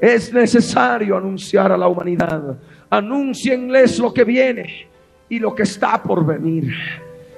Es necesario anunciar a la humanidad. Anuncienles lo que viene y lo que está por venir.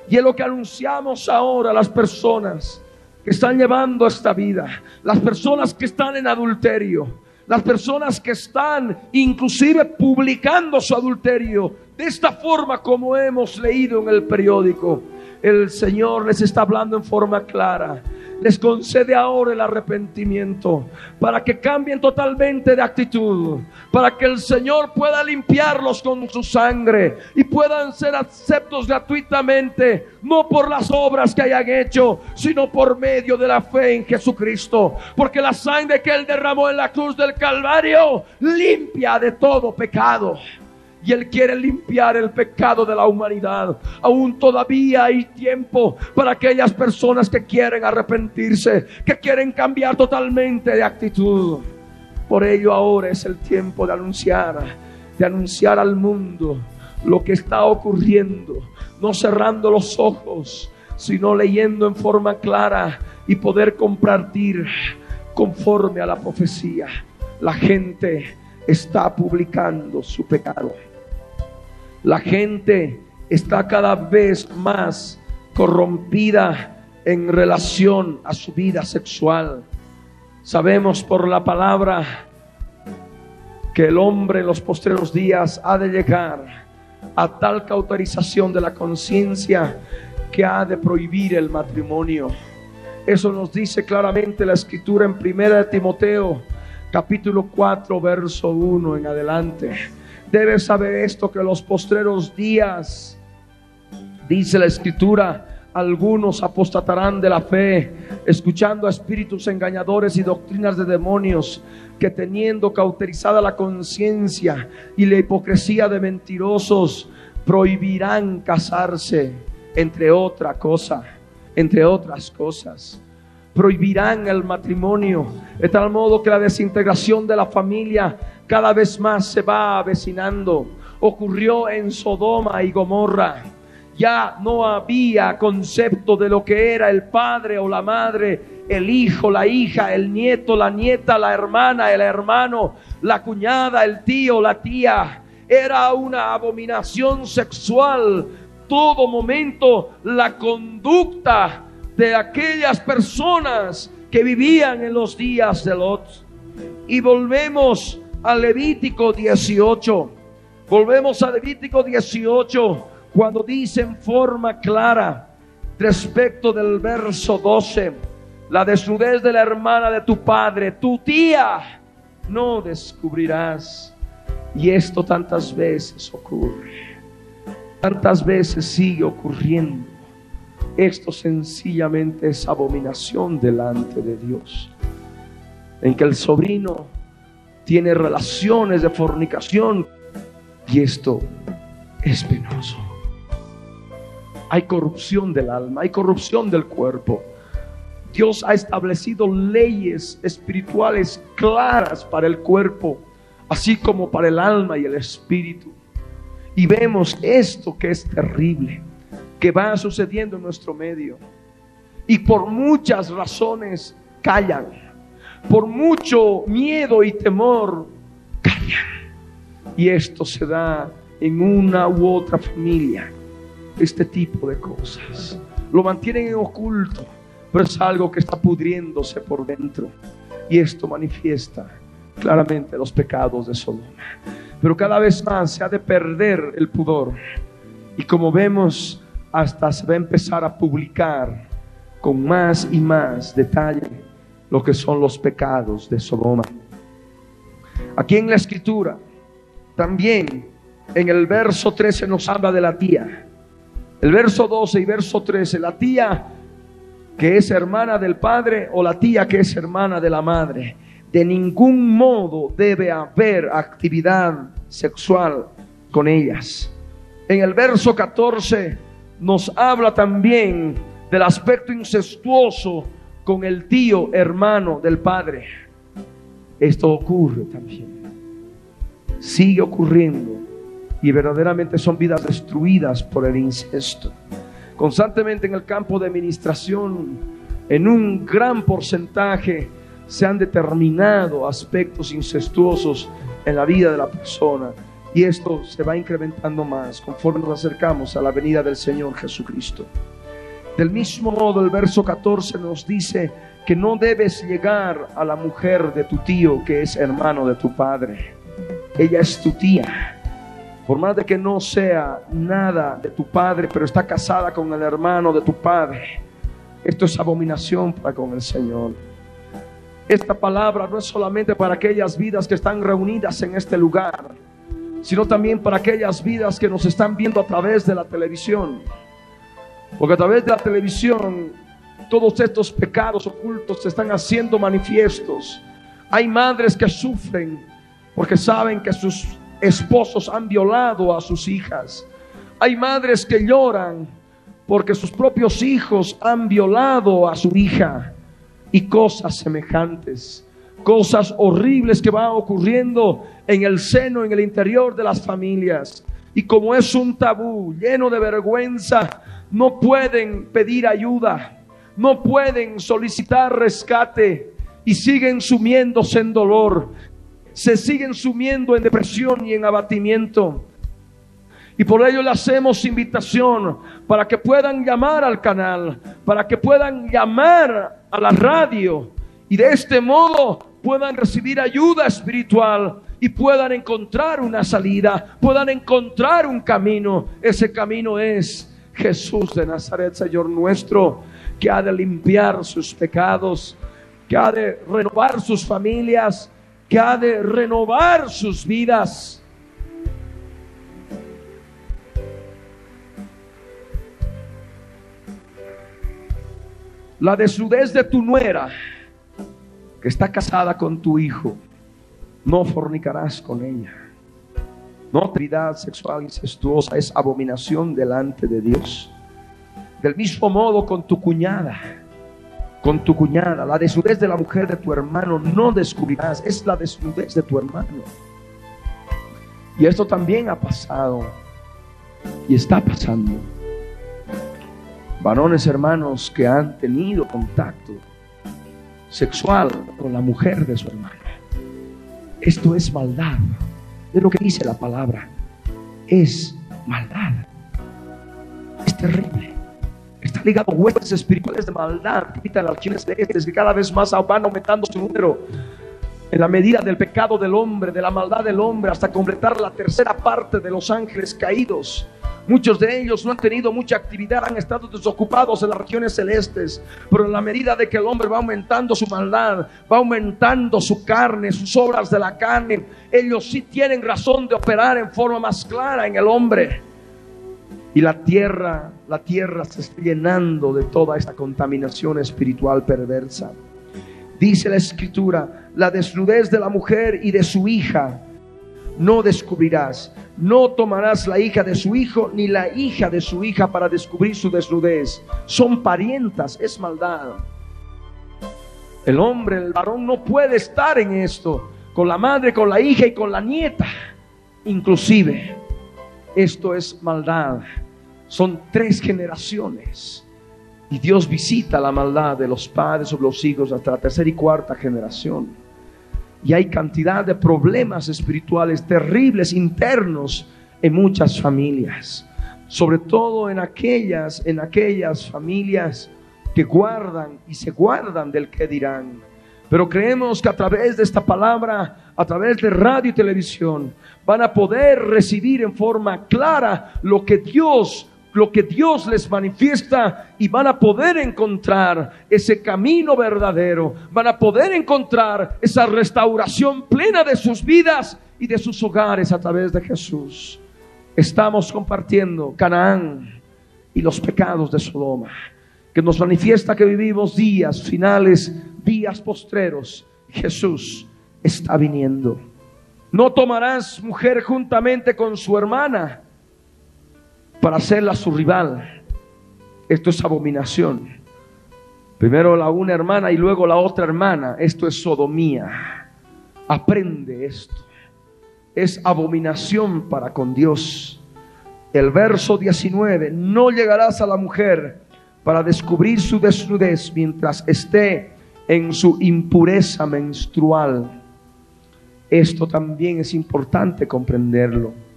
Y es lo que anunciamos ahora a las personas que están llevando esta vida, las personas que están en adulterio, las personas que están inclusive publicando su adulterio. De esta forma como hemos leído en el periódico. El Señor les está hablando en forma clara les concede ahora el arrepentimiento para que cambien totalmente de actitud, para que el Señor pueda limpiarlos con su sangre y puedan ser aceptos gratuitamente, no por las obras que hayan hecho, sino por medio de la fe en Jesucristo, porque la sangre que Él derramó en la cruz del Calvario limpia de todo pecado y Él quiere limpiar el pecado de la humanidad. Aún todavía hay tiempo para aquellas personas que quieren arrepentirse, que quieren cambiar totalmente de actitud. Por ello ahora es el tiempo de anunciar, de anunciar al mundo lo que está ocurriendo, no cerrando los ojos, sino leyendo en forma clara y poder compartir conforme a la profecía. La gente está publicando su pecado. La gente está cada vez más corrompida en relación a su vida sexual. Sabemos por la palabra que el hombre en los postreros días ha de llegar a tal cauterización de la conciencia que ha de prohibir el matrimonio. Eso nos dice claramente la escritura en 1 Timoteo capítulo 4 verso 1 en adelante. Debes saber esto que los postreros días, dice la escritura, algunos apostatarán de la fe, escuchando a espíritus engañadores y doctrinas de demonios, que teniendo cauterizada la conciencia y la hipocresía de mentirosos, prohibirán casarse, entre otra cosa, entre otras cosas. Prohibirán el matrimonio, de tal modo que la desintegración de la familia cada vez más se va avecinando. Ocurrió en Sodoma y Gomorra. Ya no había concepto de lo que era el padre o la madre, el hijo, la hija, el nieto, la nieta, la hermana, el hermano, la cuñada, el tío, la tía. Era una abominación sexual. Todo momento la conducta de aquellas personas que vivían en los días de Lot. Y volvemos a Levítico 18. Volvemos a Levítico 18 cuando dice en forma clara respecto del verso 12, la desnudez de la hermana de tu padre, tu tía, no descubrirás. Y esto tantas veces ocurre, tantas veces sigue ocurriendo. Esto sencillamente es abominación delante de Dios. En que el sobrino tiene relaciones de fornicación y esto es penoso. Hay corrupción del alma, hay corrupción del cuerpo. Dios ha establecido leyes espirituales claras para el cuerpo, así como para el alma y el espíritu. Y vemos esto que es terrible, que va sucediendo en nuestro medio. Y por muchas razones callan por mucho miedo y temor, callan. Y esto se da en una u otra familia. Este tipo de cosas. Lo mantienen en oculto, pero es algo que está pudriéndose por dentro. Y esto manifiesta claramente los pecados de Sodoma. Pero cada vez más se ha de perder el pudor. Y como vemos, hasta se va a empezar a publicar con más y más detalle lo que son los pecados de Sodoma. Aquí en la escritura, también en el verso 13 nos habla de la tía. El verso 12 y verso 13, la tía que es hermana del padre o la tía que es hermana de la madre. De ningún modo debe haber actividad sexual con ellas. En el verso 14 nos habla también del aspecto incestuoso con el tío hermano del padre. Esto ocurre también. Sigue ocurriendo y verdaderamente son vidas destruidas por el incesto. Constantemente en el campo de administración, en un gran porcentaje, se han determinado aspectos incestuosos en la vida de la persona. Y esto se va incrementando más conforme nos acercamos a la venida del Señor Jesucristo. Del mismo modo, el verso 14 nos dice que no debes llegar a la mujer de tu tío que es hermano de tu padre. Ella es tu tía. Por más de que no sea nada de tu padre, pero está casada con el hermano de tu padre. Esto es abominación para con el Señor. Esta palabra no es solamente para aquellas vidas que están reunidas en este lugar, sino también para aquellas vidas que nos están viendo a través de la televisión. Porque a través de la televisión todos estos pecados ocultos se están haciendo manifiestos. Hay madres que sufren porque saben que sus esposos han violado a sus hijas. Hay madres que lloran porque sus propios hijos han violado a su hija y cosas semejantes, cosas horribles que van ocurriendo en el seno, en el interior de las familias. Y como es un tabú lleno de vergüenza, no pueden pedir ayuda, no pueden solicitar rescate y siguen sumiéndose en dolor, se siguen sumiendo en depresión y en abatimiento. Y por ello le hacemos invitación para que puedan llamar al canal, para que puedan llamar a la radio y de este modo puedan recibir ayuda espiritual y puedan encontrar una salida, puedan encontrar un camino. Ese camino es Jesús de Nazaret, Señor nuestro, que ha de limpiar sus pecados, que ha de renovar sus familias, que ha de renovar sus vidas. La desnudez de tu nuera, que está casada con tu hijo, no fornicarás con ella. No actividad sexual incestuosa es abominación delante de Dios. Del mismo modo con tu cuñada, con tu cuñada, la desnudez de la mujer de tu hermano no descubrirás, es la desnudez de tu hermano. Y esto también ha pasado y está pasando. Varones hermanos que han tenido contacto sexual con la mujer de su hermano. Esto es maldad. Es lo que dice la palabra. Es maldad. Es terrible. Está ligado a huestes espirituales de maldad. Quitan las de este, que cada vez más van aumentando su número. En la medida del pecado del hombre, de la maldad del hombre, hasta completar la tercera parte de los ángeles caídos. Muchos de ellos no han tenido mucha actividad, han estado desocupados en las regiones celestes, pero en la medida de que el hombre va aumentando su maldad, va aumentando su carne, sus obras de la carne, ellos sí tienen razón de operar en forma más clara en el hombre. Y la tierra, la tierra se está llenando de toda esta contaminación espiritual perversa. Dice la escritura, la desnudez de la mujer y de su hija no descubrirás. No tomarás la hija de su hijo ni la hija de su hija para descubrir su desnudez. Son parientas, es maldad. El hombre, el varón no puede estar en esto con la madre, con la hija y con la nieta. Inclusive, esto es maldad. Son tres generaciones. Y Dios visita la maldad de los padres o los hijos hasta la tercera y cuarta generación. Y hay cantidad de problemas espirituales terribles internos en muchas familias, sobre todo en aquellas, en aquellas familias que guardan y se guardan del que dirán. Pero creemos que a través de esta palabra, a través de radio y televisión, van a poder recibir en forma clara lo que Dios lo que Dios les manifiesta y van a poder encontrar ese camino verdadero, van a poder encontrar esa restauración plena de sus vidas y de sus hogares a través de Jesús. Estamos compartiendo Canaán y los pecados de Sodoma, que nos manifiesta que vivimos días finales, días postreros. Jesús está viniendo. No tomarás mujer juntamente con su hermana para hacerla su rival. Esto es abominación. Primero la una hermana y luego la otra hermana. Esto es sodomía. Aprende esto. Es abominación para con Dios. El verso 19. No llegarás a la mujer para descubrir su desnudez mientras esté en su impureza menstrual. Esto también es importante comprenderlo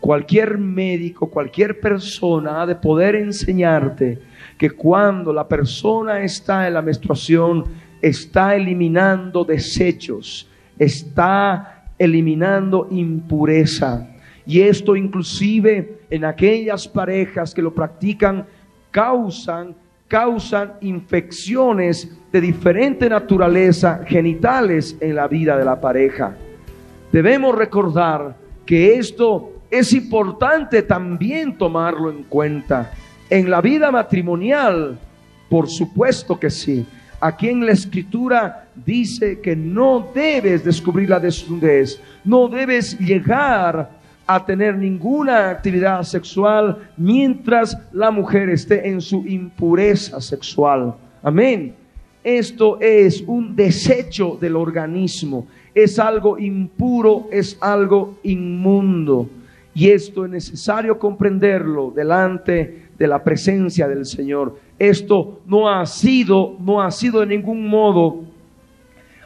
cualquier médico, cualquier persona ha de poder enseñarte que cuando la persona está en la menstruación, está eliminando desechos, está eliminando impureza. Y esto inclusive en aquellas parejas que lo practican, causan, causan infecciones de diferente naturaleza genitales en la vida de la pareja. Debemos recordar que esto es importante también tomarlo en cuenta. En la vida matrimonial, por supuesto que sí. Aquí en la escritura dice que no debes descubrir la desnudez, no debes llegar a tener ninguna actividad sexual mientras la mujer esté en su impureza sexual. Amén. Esto es un desecho del organismo, es algo impuro, es algo inmundo. Y esto es necesario comprenderlo delante de la presencia del Señor. Esto no ha sido, no ha sido de ningún modo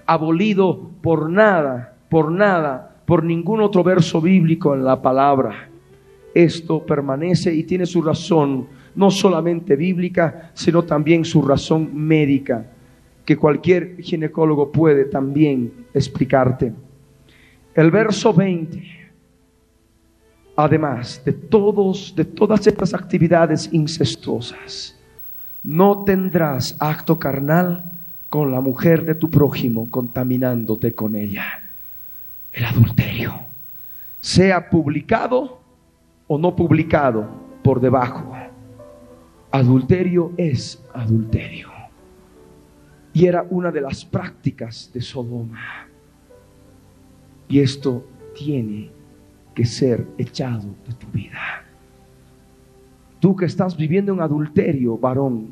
abolido por nada, por nada, por ningún otro verso bíblico en la palabra. Esto permanece y tiene su razón, no solamente bíblica, sino también su razón médica, que cualquier ginecólogo puede también explicarte. El verso 20 además de todos de todas estas actividades incestuosas, no tendrás acto carnal con la mujer de tu prójimo contaminándote con ella. El adulterio, sea publicado o no publicado por debajo. Adulterio es adulterio. Y era una de las prácticas de Sodoma. Y esto tiene ser echado de tu vida. Tú que estás viviendo en adulterio, varón.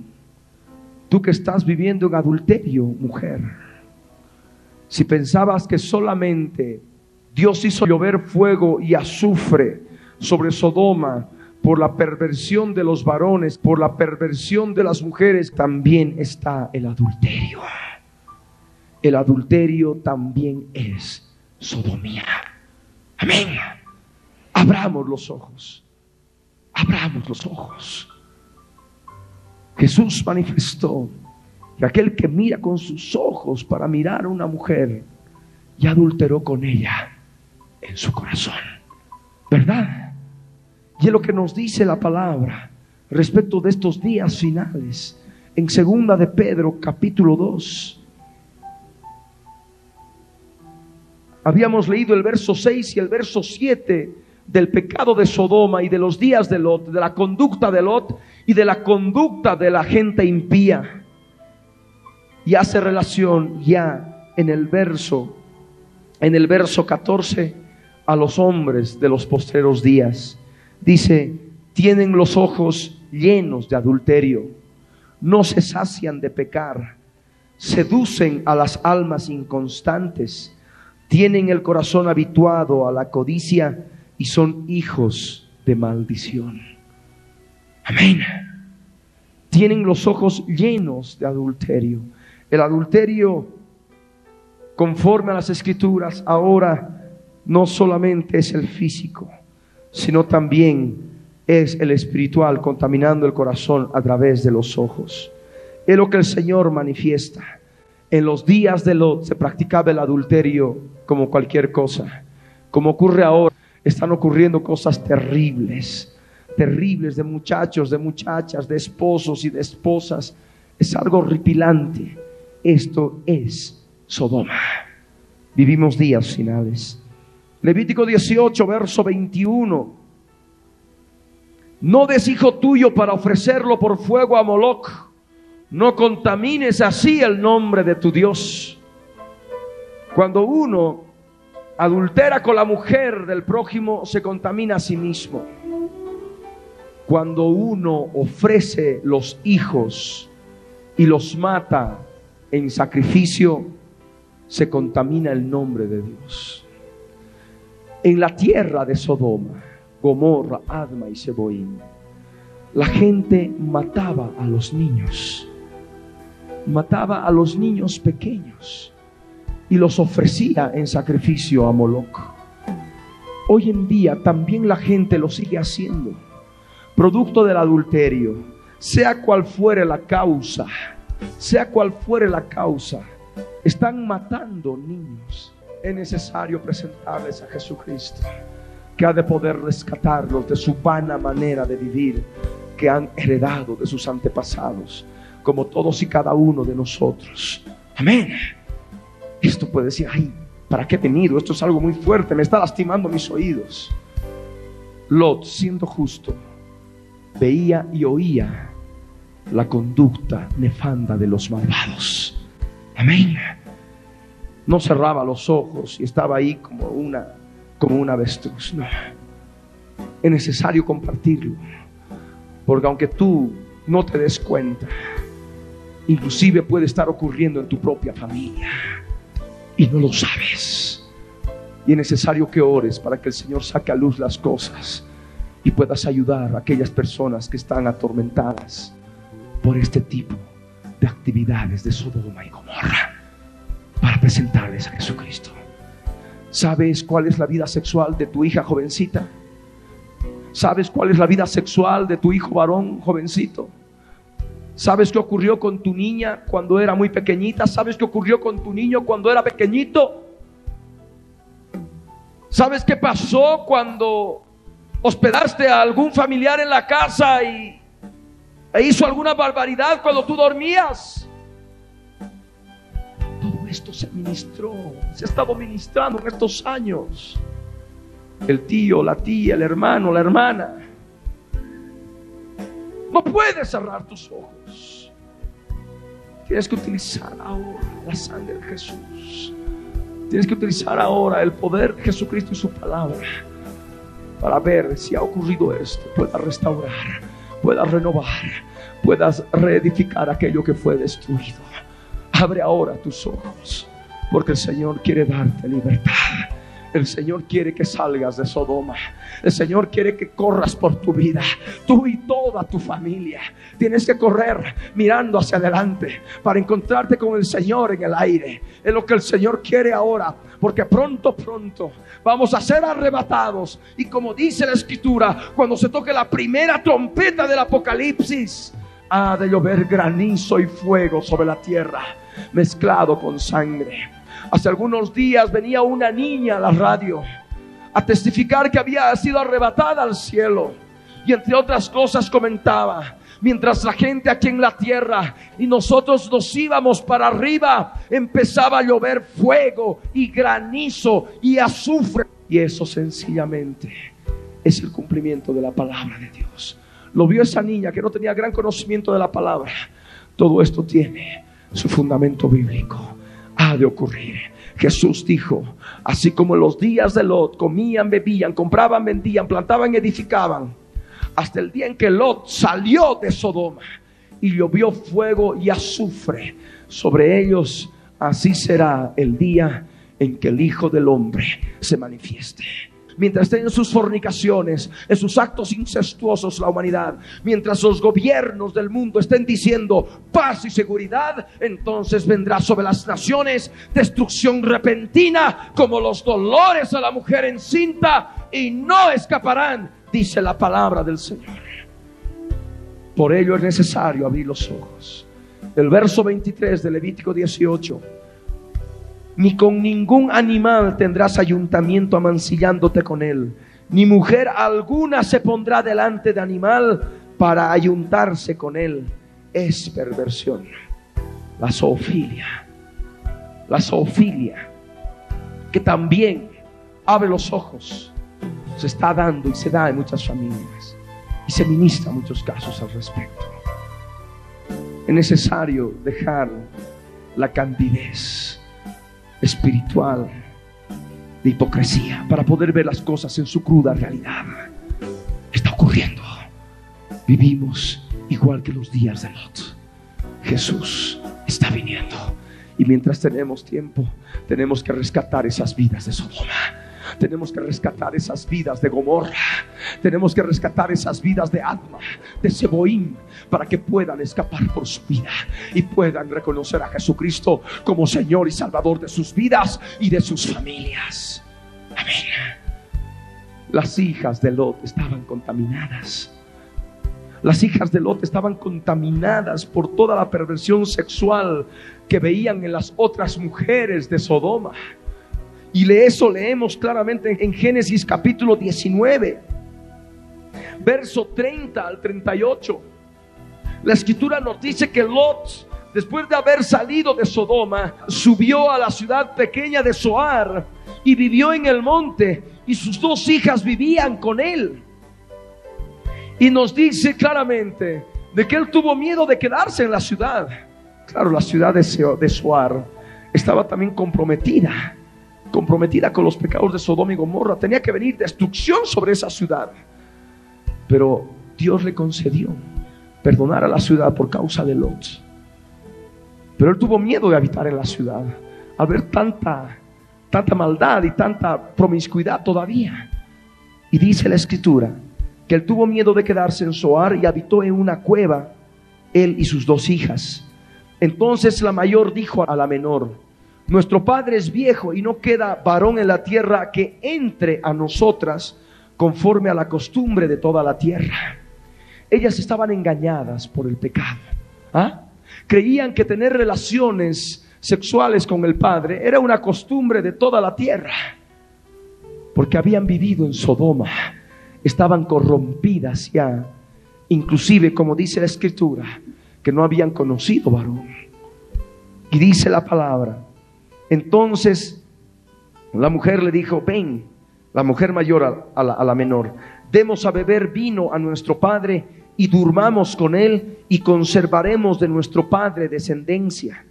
Tú que estás viviendo en adulterio, mujer. Si pensabas que solamente Dios hizo llover fuego y azufre sobre Sodoma por la perversión de los varones, por la perversión de las mujeres, también está el adulterio. El adulterio también es sodomía. Amén. Abramos los ojos. Abramos los ojos. Jesús manifestó que aquel que mira con sus ojos para mirar a una mujer, ya adulteró con ella en su corazón. ¿Verdad? Y es lo que nos dice la palabra respecto de estos días finales. En segunda de Pedro capítulo 2. Habíamos leído el verso 6 y el verso 7 del pecado de Sodoma y de los días de Lot, de la conducta de Lot y de la conducta de la gente impía. Y hace relación ya en el verso, en el verso 14, a los hombres de los postreros días. Dice, tienen los ojos llenos de adulterio, no se sacian de pecar, seducen a las almas inconstantes, tienen el corazón habituado a la codicia, y son hijos de maldición. Amén. Tienen los ojos llenos de adulterio. El adulterio conforme a las escrituras, ahora no solamente es el físico, sino también es el espiritual contaminando el corazón a través de los ojos. Es lo que el Señor manifiesta. En los días de Lot se practicaba el adulterio como cualquier cosa. Como ocurre ahora, están ocurriendo cosas terribles, terribles de muchachos, de muchachas, de esposos y de esposas. Es algo horripilante. Esto es Sodoma. Vivimos días finales. Levítico 18, verso 21. No des hijo tuyo para ofrecerlo por fuego a Moloch. No contamines así el nombre de tu Dios. Cuando uno adultera con la mujer del prójimo, se contamina a sí mismo. Cuando uno ofrece los hijos y los mata en sacrificio, se contamina el nombre de Dios. En la tierra de Sodoma, Gomorra, Adma y Seboín, la gente mataba a los niños, mataba a los niños pequeños y los ofrecía en sacrificio a Moloch. Hoy en día también la gente lo sigue haciendo, producto del adulterio, sea cual fuere la causa, sea cual fuere la causa, están matando niños. Es necesario presentarles a Jesucristo, que ha de poder rescatarlos de su vana manera de vivir que han heredado de sus antepasados, como todos y cada uno de nosotros. Amén. Esto puede decir, ay, ¿para qué he venido? Esto es algo muy fuerte, me está lastimando mis oídos. Lot, siendo justo, veía y oía la conducta nefanda de los malvados. Amén. No cerraba los ojos y estaba ahí como una, como una avestruz. No. Es necesario compartirlo. Porque aunque tú no te des cuenta, inclusive puede estar ocurriendo en tu propia familia y no lo sabes. Y es necesario que ores para que el Señor saque a luz las cosas y puedas ayudar a aquellas personas que están atormentadas por este tipo de actividades de Sodoma y Gomorra para presentarles a Jesucristo. ¿Sabes cuál es la vida sexual de tu hija jovencita? ¿Sabes cuál es la vida sexual de tu hijo varón jovencito? ¿Sabes qué ocurrió con tu niña cuando era muy pequeñita? ¿Sabes qué ocurrió con tu niño cuando era pequeñito? ¿Sabes qué pasó cuando hospedaste a algún familiar en la casa y e hizo alguna barbaridad cuando tú dormías? Todo esto se ministró, se ha estado ministrando en estos años. El tío, la tía, el hermano, la hermana. No puedes cerrar tus ojos. Tienes que utilizar ahora la sangre de Jesús. Tienes que utilizar ahora el poder de Jesucristo y su palabra para ver si ha ocurrido esto. Puedas restaurar, puedas renovar, puedas reedificar aquello que fue destruido. Abre ahora tus ojos, porque el Señor quiere darte libertad. El Señor quiere que salgas de Sodoma. El Señor quiere que corras por tu vida, tú y toda tu familia. Tienes que correr mirando hacia adelante para encontrarte con el Señor en el aire. Es lo que el Señor quiere ahora, porque pronto, pronto vamos a ser arrebatados. Y como dice la Escritura, cuando se toque la primera trompeta del Apocalipsis, ha de llover granizo y fuego sobre la tierra, mezclado con sangre. Hace algunos días venía una niña a la radio a testificar que había sido arrebatada al cielo. Y entre otras cosas comentaba, mientras la gente aquí en la tierra y nosotros nos íbamos para arriba, empezaba a llover fuego y granizo y azufre. Y eso sencillamente es el cumplimiento de la palabra de Dios. Lo vio esa niña que no tenía gran conocimiento de la palabra. Todo esto tiene su fundamento bíblico ha de ocurrir. Jesús dijo, así como en los días de Lot comían, bebían, compraban, vendían, plantaban, edificaban, hasta el día en que Lot salió de Sodoma y llovió fuego y azufre sobre ellos, así será el día en que el Hijo del Hombre se manifieste. Mientras estén en sus fornicaciones, en sus actos incestuosos la humanidad, mientras los gobiernos del mundo estén diciendo paz y seguridad, entonces vendrá sobre las naciones destrucción repentina como los dolores a la mujer encinta y no escaparán, dice la palabra del Señor. Por ello es necesario abrir los ojos. El verso 23 de Levítico 18 ni con ningún animal tendrás ayuntamiento amancillándote con él, ni mujer alguna se pondrá delante de animal para ayuntarse con él. Es perversión. La zoofilia. La zoofilia. Que también abre los ojos. Se está dando y se da en muchas familias. Y se ministra muchos casos al respecto. Es necesario dejar la candidez espiritual de hipocresía para poder ver las cosas en su cruda realidad. Está ocurriendo. Vivimos igual que los días de Lot. Jesús está viniendo. Y mientras tenemos tiempo, tenemos que rescatar esas vidas de Sodoma tenemos que rescatar esas vidas de Gomorra. Tenemos que rescatar esas vidas de Adma, de Seboín, para que puedan escapar por su vida y puedan reconocer a Jesucristo como Señor y Salvador de sus vidas y de sus familias. Amén. Las hijas de Lot estaban contaminadas. Las hijas de Lot estaban contaminadas por toda la perversión sexual que veían en las otras mujeres de Sodoma. Y eso leemos claramente en Génesis capítulo 19, verso 30 al 38. La escritura nos dice que Lot, después de haber salido de Sodoma, subió a la ciudad pequeña de Zoar y vivió en el monte y sus dos hijas vivían con él. Y nos dice claramente de que él tuvo miedo de quedarse en la ciudad. Claro, la ciudad de Zoar estaba también comprometida comprometida con los pecados de Sodoma y Gomorra. Tenía que venir destrucción sobre esa ciudad. Pero Dios le concedió perdonar a la ciudad por causa de Lot. Pero él tuvo miedo de habitar en la ciudad al ver tanta, maldad y tanta promiscuidad todavía. Y dice la escritura que él tuvo miedo de quedarse en Soar y habitó en una cueva, él y sus dos hijas. Entonces la mayor dijo a la menor, nuestro Padre es viejo y no queda varón en la tierra que entre a nosotras conforme a la costumbre de toda la tierra. Ellas estaban engañadas por el pecado. ¿ah? Creían que tener relaciones sexuales con el Padre era una costumbre de toda la tierra. Porque habían vivido en Sodoma. Estaban corrompidas ya. Inclusive, como dice la Escritura, que no habían conocido varón. Y dice la palabra entonces la mujer le dijo, ven, la mujer mayor a, la, menor, demos a beber vino a nuestro padre y durmamos con él y conservaremos de nuestro padre descendencia.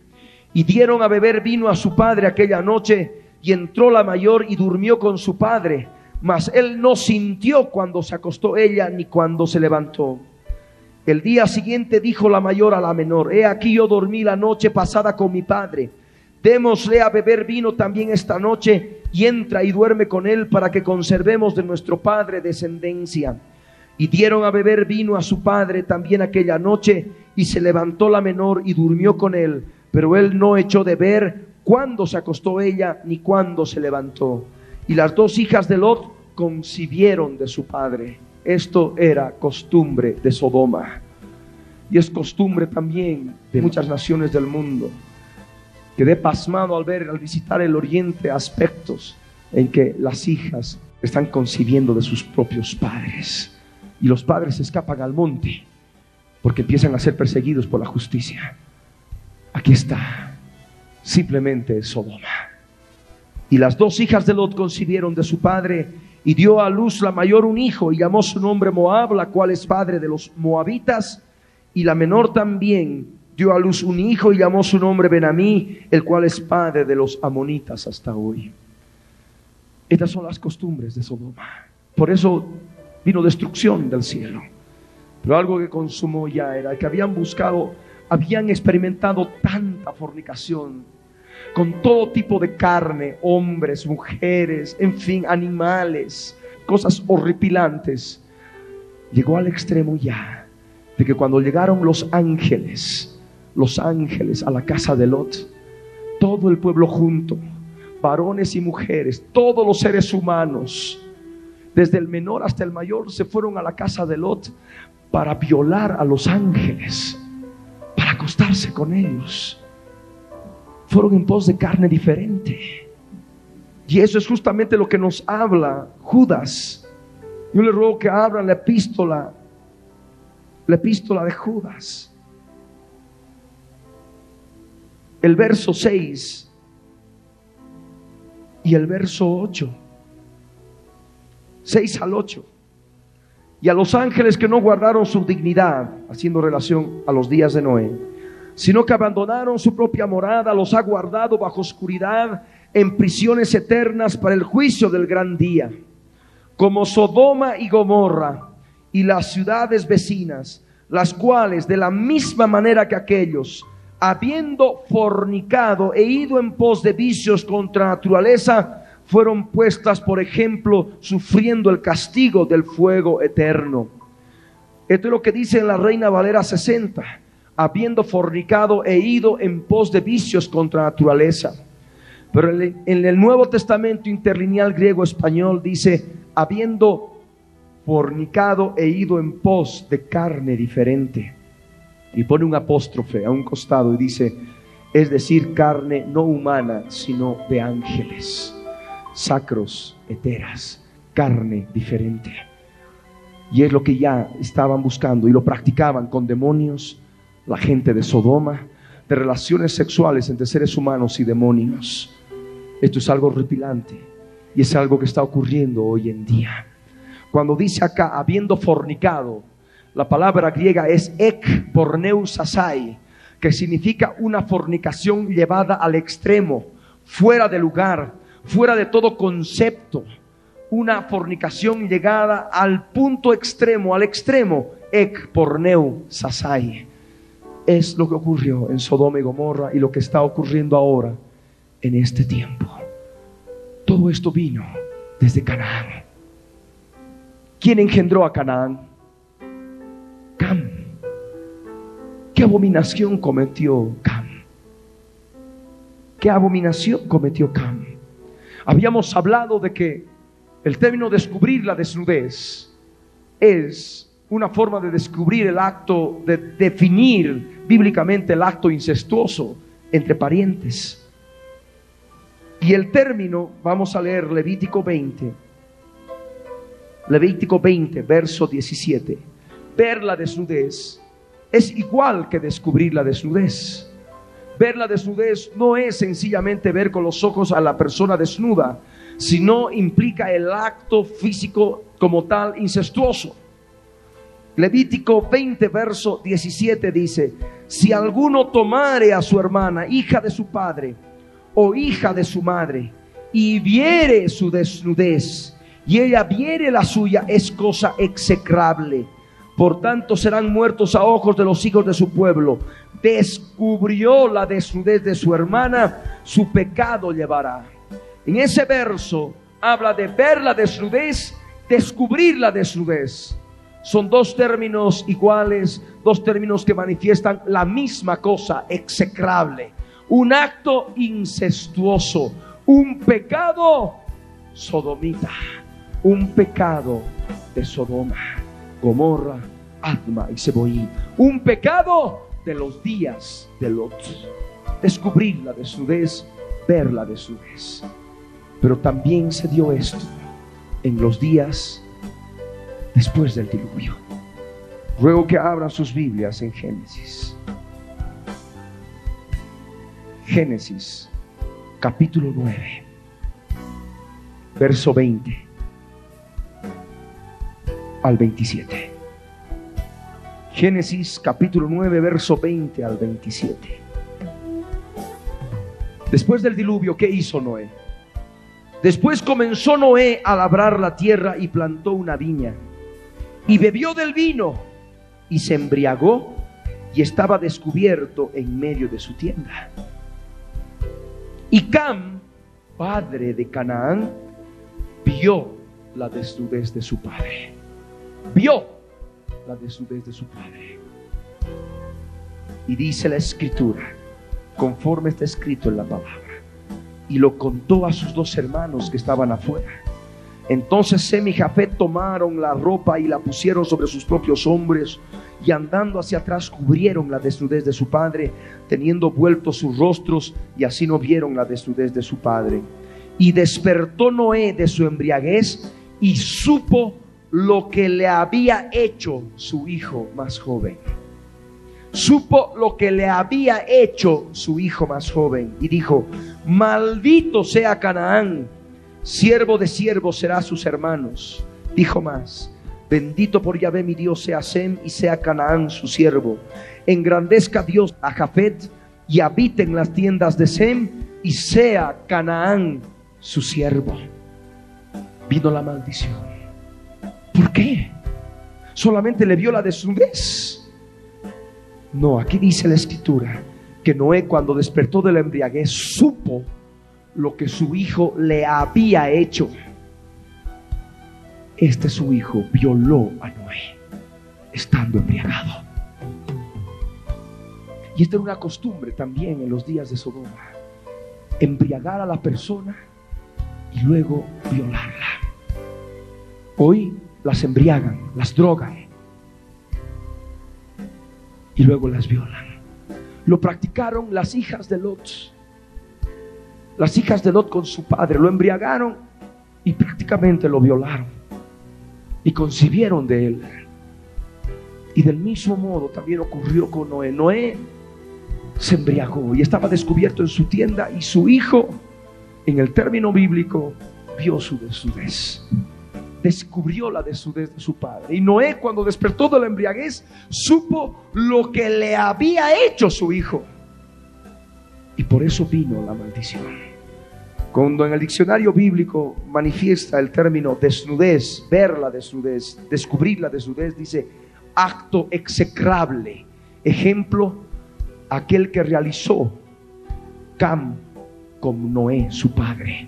Y dieron a beber vino a su padre aquella noche y entró la mayor y durmió con su padre, mas él no sintió cuando se acostó ella ni cuando se levantó. El día siguiente dijo la mayor a la menor, he aquí yo dormí la noche pasada con mi padre Démosle a beber vino también esta noche y entra y duerme con él para que conservemos de nuestro padre descendencia. Y dieron a beber vino a su padre también aquella noche y se levantó la menor y durmió con él, pero él no echó de ver cuándo se acostó ella ni cuándo se levantó. Y las dos hijas de Lot concibieron de su padre. Esto era costumbre de Sodoma. Y es costumbre también de muchas naciones del mundo. Quedé pasmado al ver, al visitar el oriente, aspectos en que las hijas están concibiendo de sus propios padres. Y los padres escapan al monte porque empiezan a ser perseguidos por la justicia. Aquí está, simplemente Sodoma. Y las dos hijas de Lot concibieron de su padre y dio a luz la mayor un hijo y llamó su nombre Moab, la cual es padre de los moabitas, y la menor también dio a luz un hijo y llamó su nombre Benamí, el cual es padre de los amonitas hasta hoy. Estas son las costumbres de Sodoma. Por eso vino destrucción del cielo. Pero algo que consumó ya era que habían buscado, habían experimentado tanta fornicación, con todo tipo de carne, hombres, mujeres, en fin, animales, cosas horripilantes. Llegó al extremo ya de que cuando llegaron los ángeles, los ángeles a la casa de Lot, todo el pueblo junto, varones y mujeres, todos los seres humanos, desde el menor hasta el mayor, se fueron a la casa de Lot para violar a los ángeles, para acostarse con ellos. Fueron en pos de carne diferente. Y eso es justamente lo que nos habla Judas. Yo le ruego que abran la epístola, la epístola de Judas. El verso 6 y el verso 8. 6 al 8. Y a los ángeles que no guardaron su dignidad, haciendo relación a los días de Noé, sino que abandonaron su propia morada, los ha guardado bajo oscuridad en prisiones eternas para el juicio del gran día, como Sodoma y Gomorra y las ciudades vecinas, las cuales de la misma manera que aquellos, habiendo fornicado e ido en pos de vicios contra naturaleza, fueron puestas, por ejemplo, sufriendo el castigo del fuego eterno. Esto es lo que dice la Reina Valera 60, habiendo fornicado e ido en pos de vicios contra naturaleza. Pero en el Nuevo Testamento interlineal griego español dice, habiendo fornicado e ido en pos de carne diferente. Y pone un apóstrofe a un costado y dice, es decir, carne no humana, sino de ángeles sacros, heteras, carne diferente. Y es lo que ya estaban buscando y lo practicaban con demonios, la gente de Sodoma, de relaciones sexuales entre seres humanos y demonios. Esto es algo repilante y es algo que está ocurriendo hoy en día. Cuando dice acá, habiendo fornicado, la palabra griega es ek porneusasai, que significa una fornicación llevada al extremo, fuera de lugar, fuera de todo concepto, una fornicación llegada al punto extremo, al extremo, ek porneu sasai. Es lo que ocurrió en Sodoma y Gomorra y lo que está ocurriendo ahora en este tiempo. Todo esto vino desde Canaán. ¿Quién engendró a Canaán? Abominación cometió Cam? ¿Qué abominación cometió Cam? Habíamos hablado de que el término descubrir la desnudez es una forma de descubrir el acto, de definir bíblicamente el acto incestuoso entre parientes. Y el término, vamos a leer Levítico 20, Levítico 20, verso 17. Ver la desnudez es igual que descubrir la desnudez. Ver la desnudez no es sencillamente ver con los ojos a la persona desnuda, sino implica el acto físico como tal incestuoso. Levítico 20, verso 17 dice, si alguno tomare a su hermana, hija de su padre o hija de su madre, y viere su desnudez, y ella viere la suya, es cosa execrable. Por tanto serán muertos a ojos de los hijos de su pueblo descubrió la desnudez de su hermana, su pecado llevará. En ese verso habla de ver la desnudez, descubrir la desnudez. Son dos términos iguales, dos términos que manifiestan la misma cosa, execrable. Un acto incestuoso, un pecado sodomita, un pecado de Sodoma, Gomorra, Adma y Seboín. Un pecado de los días de Lot. Descubrir la desnudez, ver la desnudez. Pero también se dio esto en los días después del diluvio. Ruego que abran sus Biblias en Génesis. Génesis capítulo 9, verso 20 al 27. Génesis capítulo 9, verso 20 al 27. Después del diluvio, ¿qué hizo Noé? Después comenzó Noé a labrar la tierra y plantó una viña. Y bebió del vino y se embriagó y estaba descubierto en medio de su tienda. Y Cam, padre de Canaán, vio la desnudez de su padre. Vio la desnudez de su padre. Y dice la escritura, conforme está escrito en la palabra, y lo contó a sus dos hermanos que estaban afuera. Entonces Sem y Jafet tomaron la ropa y la pusieron sobre sus propios hombres y andando hacia atrás cubrieron la desnudez de su padre, teniendo vueltos sus rostros y así no vieron la desnudez de su padre. Y despertó Noé de su embriaguez y supo lo que le había hecho su hijo más joven. Supo lo que le había hecho su hijo más joven y dijo, maldito sea Canaán, siervo de siervos será sus hermanos. Dijo más, bendito por Yahvé mi Dios sea Sem y sea Canaán su siervo. Engrandezca Dios a Jafet y habite en las tiendas de Sem y sea Canaán su siervo. Vino la maldición. ¿Por qué? Solamente le vio la desnudez. No, aquí dice la escritura que Noé cuando despertó de la embriaguez supo lo que su hijo le había hecho. Este su hijo violó a Noé estando embriagado. Y esta era una costumbre también en los días de Sodoma. Embriagar a la persona y luego violarla. Hoy las embriagan, las drogan y luego las violan. Lo practicaron las hijas de Lot. Las hijas de Lot con su padre lo embriagaron y prácticamente lo violaron y concibieron de él. Y del mismo modo también ocurrió con Noé. Noé se embriagó y estaba descubierto en su tienda y su hijo, en el término bíblico, vio su desnudez. Descubrió la desnudez de su padre. Y Noé cuando despertó de la embriaguez, supo lo que le había hecho su hijo. Y por eso vino la maldición. Cuando en el diccionario bíblico manifiesta el término desnudez, ver la desnudez, descubrir la desnudez, dice acto execrable. Ejemplo, aquel que realizó Cam con Noé, su padre.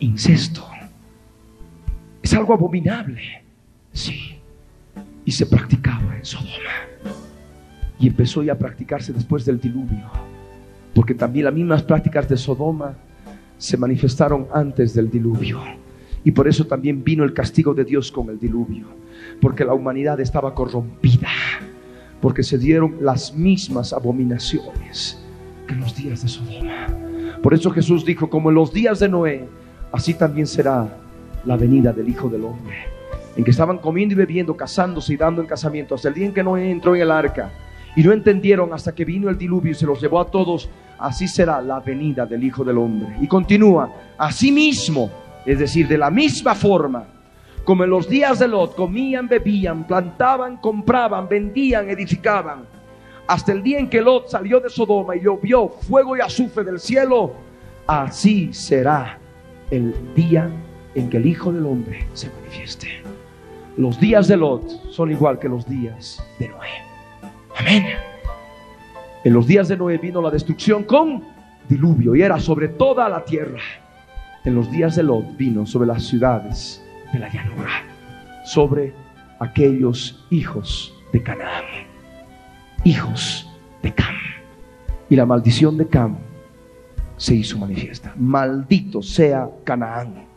Incesto. Es algo abominable. Sí. Y se practicaba en Sodoma. Y empezó ya a practicarse después del diluvio. Porque también las mismas prácticas de Sodoma se manifestaron antes del diluvio. Y por eso también vino el castigo de Dios con el diluvio. Porque la humanidad estaba corrompida. Porque se dieron las mismas abominaciones que en los días de Sodoma. Por eso Jesús dijo, como en los días de Noé, así también será la venida del Hijo del Hombre. En que estaban comiendo y bebiendo, casándose y dando en casamiento, hasta el día en que Noé entró en el arca. Y no entendieron hasta que vino el diluvio y se los llevó a todos. Así será la venida del Hijo del Hombre. Y continúa, así mismo, es decir, de la misma forma, como en los días de Lot, comían, bebían, plantaban, compraban, vendían, edificaban. Hasta el día en que Lot salió de Sodoma y llovió fuego y azufre del cielo, así será el día en que el Hijo del Hombre se manifieste. Los días de Lot son igual que los días de Noé. Amén. En los días de Noé vino la destrucción con diluvio y era sobre toda la tierra. En los días de Lot vino sobre las ciudades de la llanura, sobre aquellos hijos de Canaán, hijos de Cam. Y la maldición de Cam se hizo manifiesta. Maldito sea Canaán,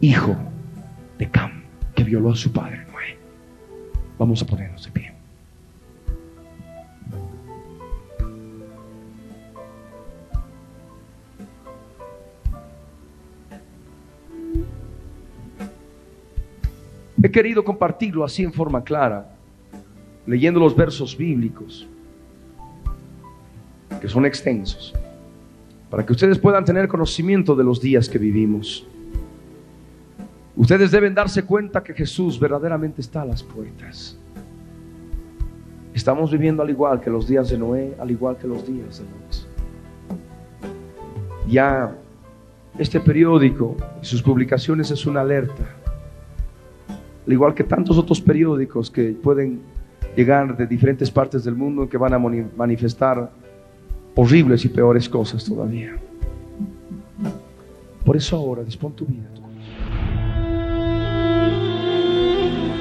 hijo de Cam, que violó a su padre Noé. Vamos a ponernos de pie. He querido compartirlo así en forma clara, leyendo los versos bíblicos, que son extensos, para que ustedes puedan tener conocimiento de los días que vivimos. Ustedes deben darse cuenta que Jesús verdaderamente está a las puertas. Estamos viviendo al igual que los días de Noé, al igual que los días de Lot. Ya este periódico y sus publicaciones es una alerta al igual que tantos otros periódicos que pueden llegar de diferentes partes del mundo que van a manifestar horribles y peores cosas todavía. Por eso ahora dispón tu vida.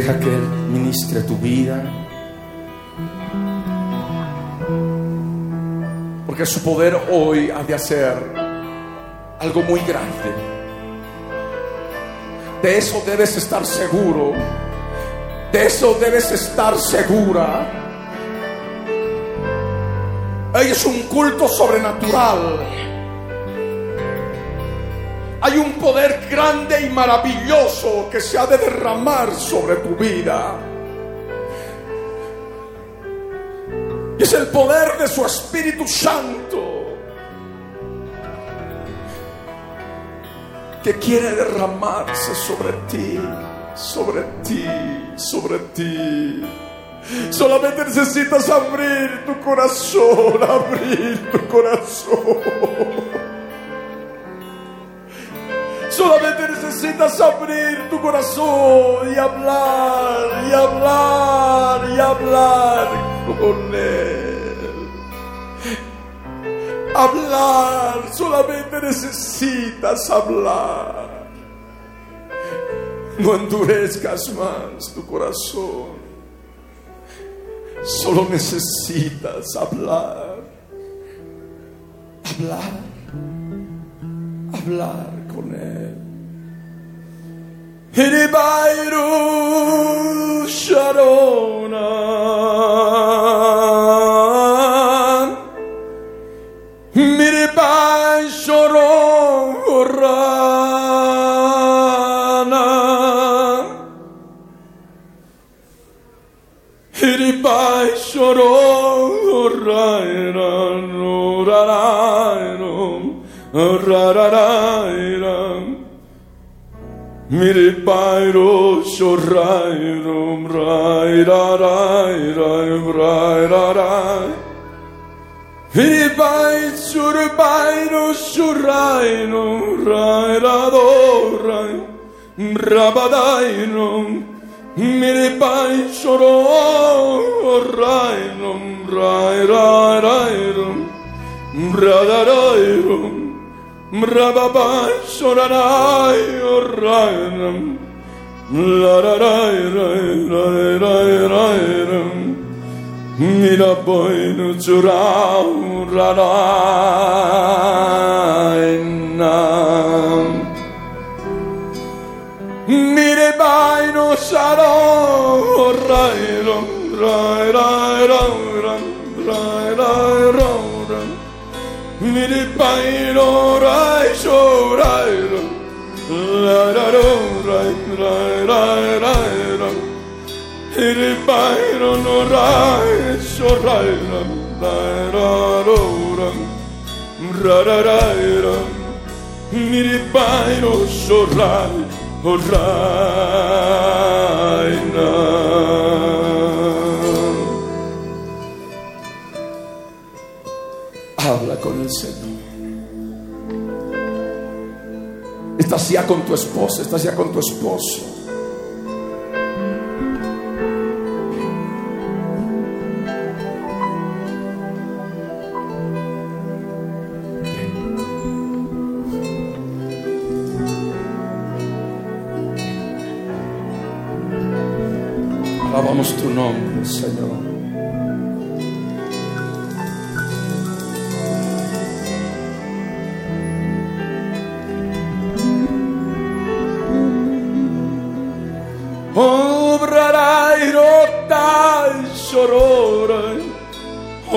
Deja que Él ministre tu vida. Porque su poder hoy ha de hacer algo muy grande. De eso debes estar seguro. De eso debes estar segura. Es un culto sobrenatural. Hay un poder grande y maravilloso que se ha de derramar sobre tu vida. Y es el poder de su Espíritu Santo que quiere derramarse sobre ti, sobre ti, sobre ti. Solamente necesitas abrir tu corazón, abrir tu corazón. Solamente necesitas abrir tu corazón y hablar, y hablar, y hablar con Él. Hablar, solamente necesitas hablar. No endurezcas más tu corazón. Solo necesitas hablar. Hablar. Hablar con Él. Hiribayru Sharonan Miribay Shoronan Hiribay Shoronan Rararanum Rararanum Miri pairo shorairum rai rai rai rai rai. Miri pai surbairo shurairum rai rado rai. Rabadairum Miri pai shoro rairum rai rai rairum radarairum Mrababai sorarai orairam Lararai rai rai rai rai ram. Mira boy no churau rarai nam. Mire bai no saro rai ram. Rai rai rai ram rai rai rai ram Miri pairo rai shorai la la ro rai rai rai rai rai Miri pairo no rai shorai la la ro rai. Ra ra rai rai Miri pairo shorai rai na Habla con el Señor. Estás ya con tu esposa, estás ya con tu esposo. Alabamos tu nombre, Señor.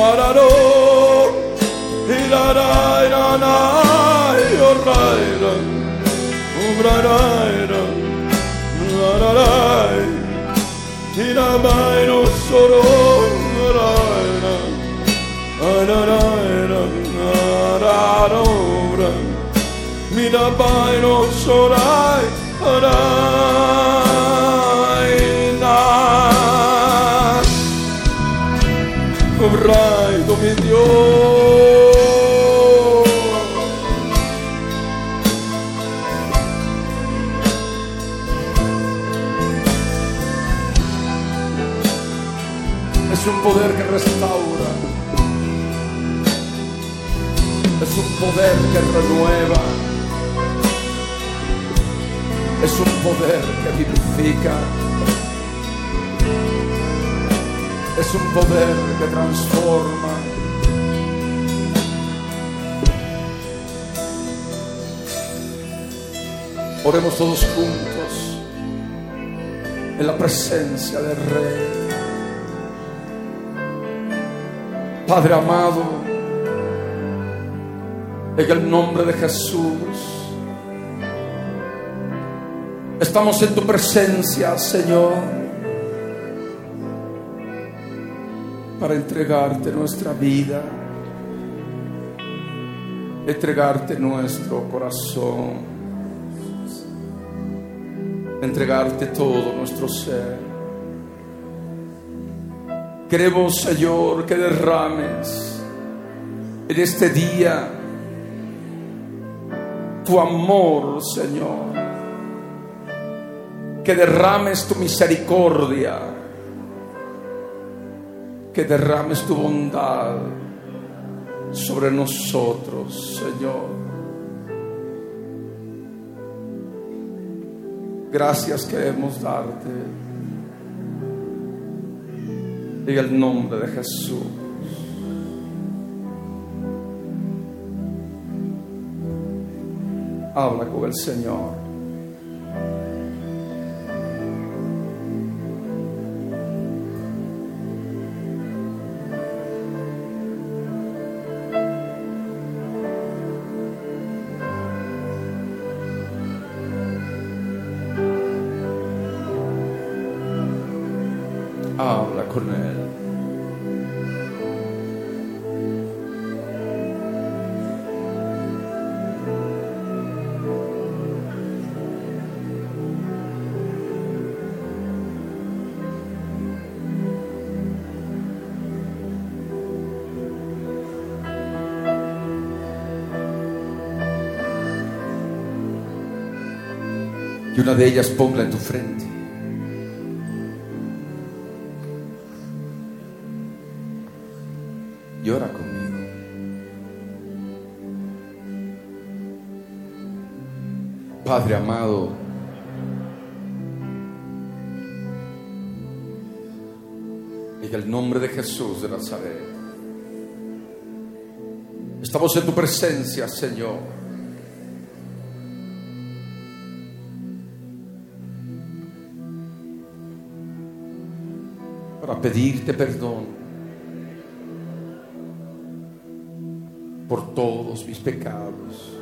sararo hiraraira na yoraira ubraraira nararai hiramairo soro naraira naraira nararora mirabairo sorai. Restaura Es un poder que renueva es un poder que vivifica, es un poder que transforma. Oremos todos juntos en la presencia del Rey. Padre amado, en el nombre de Jesús. Estamos en tu presencia, Señor, para entregarte nuestra vida, entregarte nuestro corazón, entregarte todo nuestro ser. Queremos, Señor, que derrames en este día tu amor, Señor. Que derrames tu misericordia, que derrames tu bondad sobre nosotros, Señor. Gracias queremos darte en el nombre de Jesús. Habla con el Señor. Y una de ellas ponla en tu frente. Llora conmigo. Padre amado, en el nombre de Jesús de Nazaret, estamos en tu presencia, Señor. Pedirte perdón por todos mis pecados,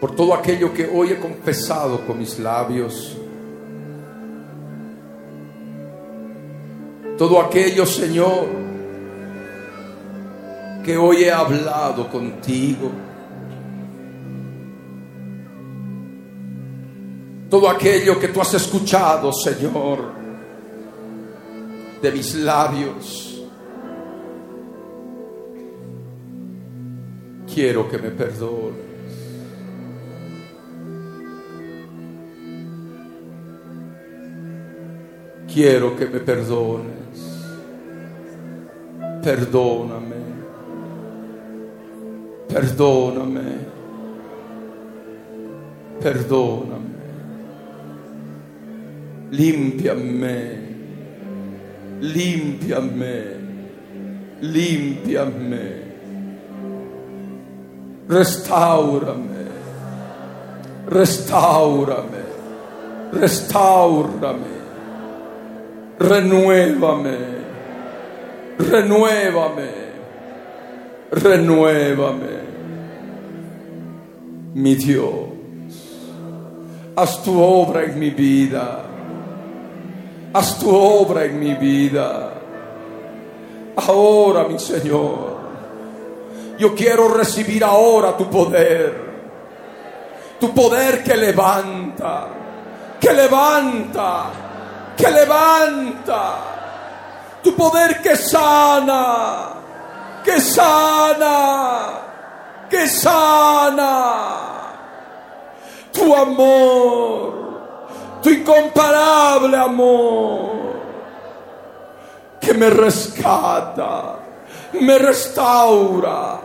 por todo aquello que hoy he confesado con mis labios, todo aquello, Señor, que hoy he hablado contigo. todo aquello que tú has escuchado, Señor, de mis labios. Quiero que me perdones. Quiero que me perdones. Perdóname. Perdóname. Perdóname. Límpiame, límpiame, límpiame, restaurame, restaurame, restaurame, renuévame, renuévame, renuévame, mi Dios, haz tu obra en mi vida haz tu obra en mi vida. Ahora, mi Señor, yo quiero recibir ahora tu poder. Tu poder que levanta, que levanta, que levanta. Tu poder que sana, que sana, que sana. Tu amor incomparable amor que me rescata, me restaura,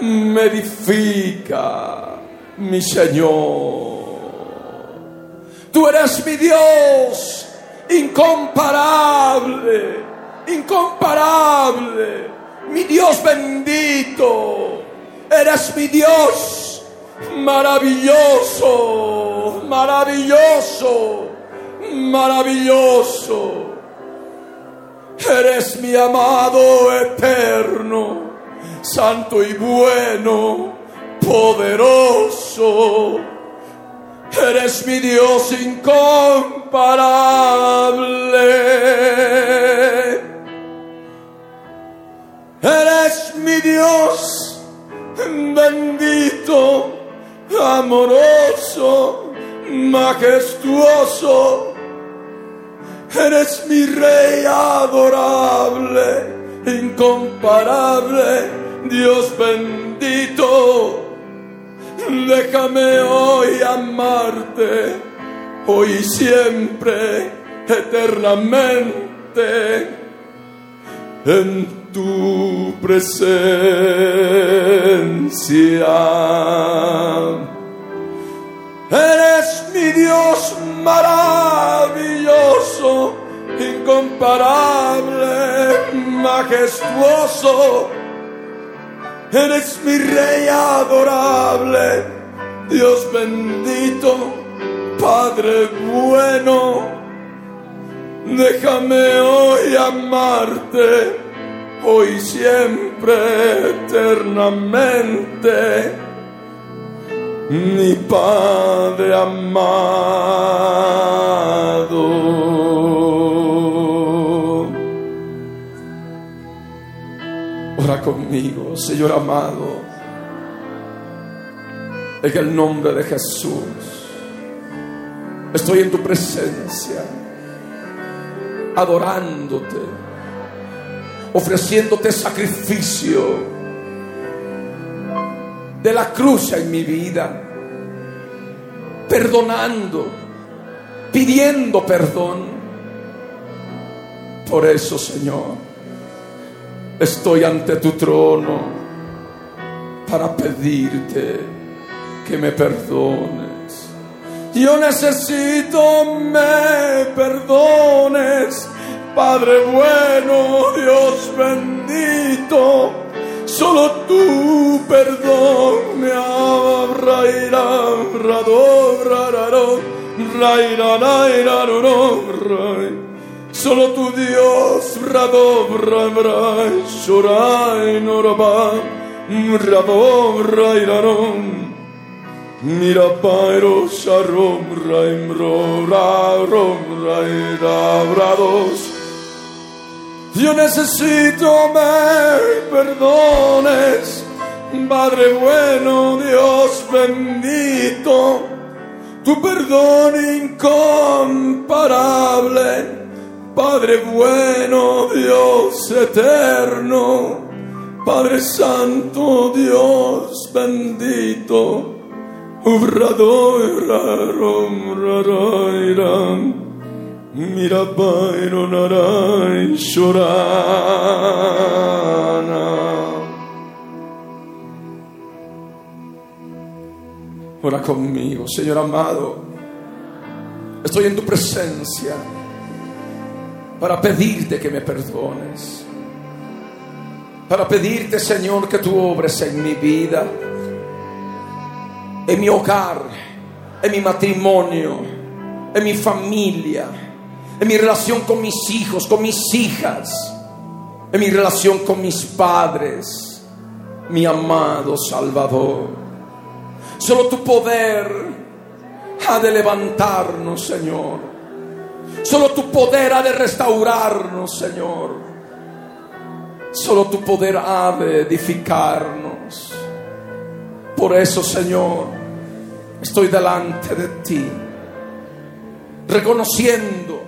me edifica, mi Señor. Tú eres mi Dios incomparable, incomparable, mi Dios bendito. Eres mi Dios maravilloso, maravilloso, maravilloso. Eres mi amado eterno, santo y bueno, poderoso. Eres mi Dios incomparable. Eres mi Dios bendito amoroso, majestuoso. Eres mi rey adorable, incomparable, Dios bendito. Déjame hoy amarte, hoy y siempre, eternamente, en tu presencia. Eres mi Dios maravilloso, incomparable, majestuoso. Eres mi rey adorable, Dios bendito, Padre bueno. Déjame hoy amarte, hoy siempre, eternamente mi Padre amado. Ora conmigo, Señor amado, en el nombre de Jesús. Estoy en tu presencia, adorándote, ofreciéndote sacrificio de la cruz en mi vida, perdonando, pidiendo perdón. Por eso, Señor, estoy ante tu trono para pedirte que me perdones. Yo necesito me perdones, Padre bueno, Dios bendito Solo tu perdón me. Solo tu Dios, Rado, Bra, Shorai, Noraba, Rabo, Rairaron. Mira pairo sharom raim ra rom. Yo necesito me perdones, Padre bueno, Dios bendito, tu perdón incomparable, Padre bueno, Dios eterno, Padre santo, Dios bendito. Ora conmigo, Señor amado. Estoy en tu presencia para pedirte que me perdones. Para pedirte, Señor, que tú obres en mi vida en mi hogar, en mi matrimonio, en mi familia, en mi relación con mis hijos, con mis hijas, en mi relación con mis padres, mi amado Salvador. Solo tu poder ha de levantarnos, Señor. Solo tu poder ha de restaurarnos, Señor. Solo tu poder ha de edificarnos. Por eso, Señor, estoy delante de ti, reconociendo,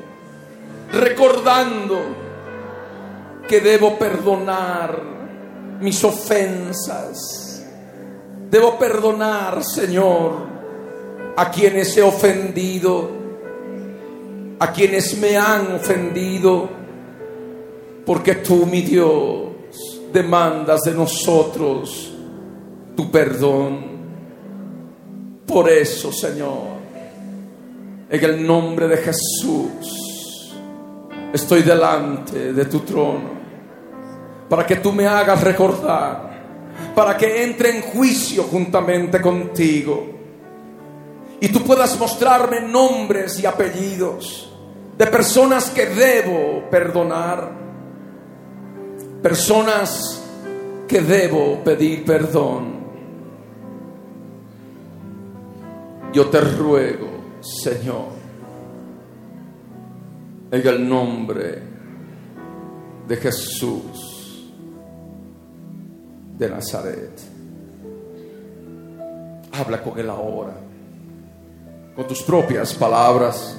recordando que debo perdonar mis ofensas. Debo perdonar, Señor, a quienes he ofendido, a quienes me han ofendido, porque tú, mi Dios, demandas de nosotros tu perdón. Por eso, Señor, en el nombre de Jesús, estoy delante de tu trono para que tú me hagas recordar, para que entre en juicio juntamente contigo y tú puedas mostrarme nombres y apellidos de personas que debo perdonar, personas que debo pedir perdón. Yo te ruego, Señor, en el nombre de Jesús de Nazaret. Habla con Él ahora, con tus propias palabras.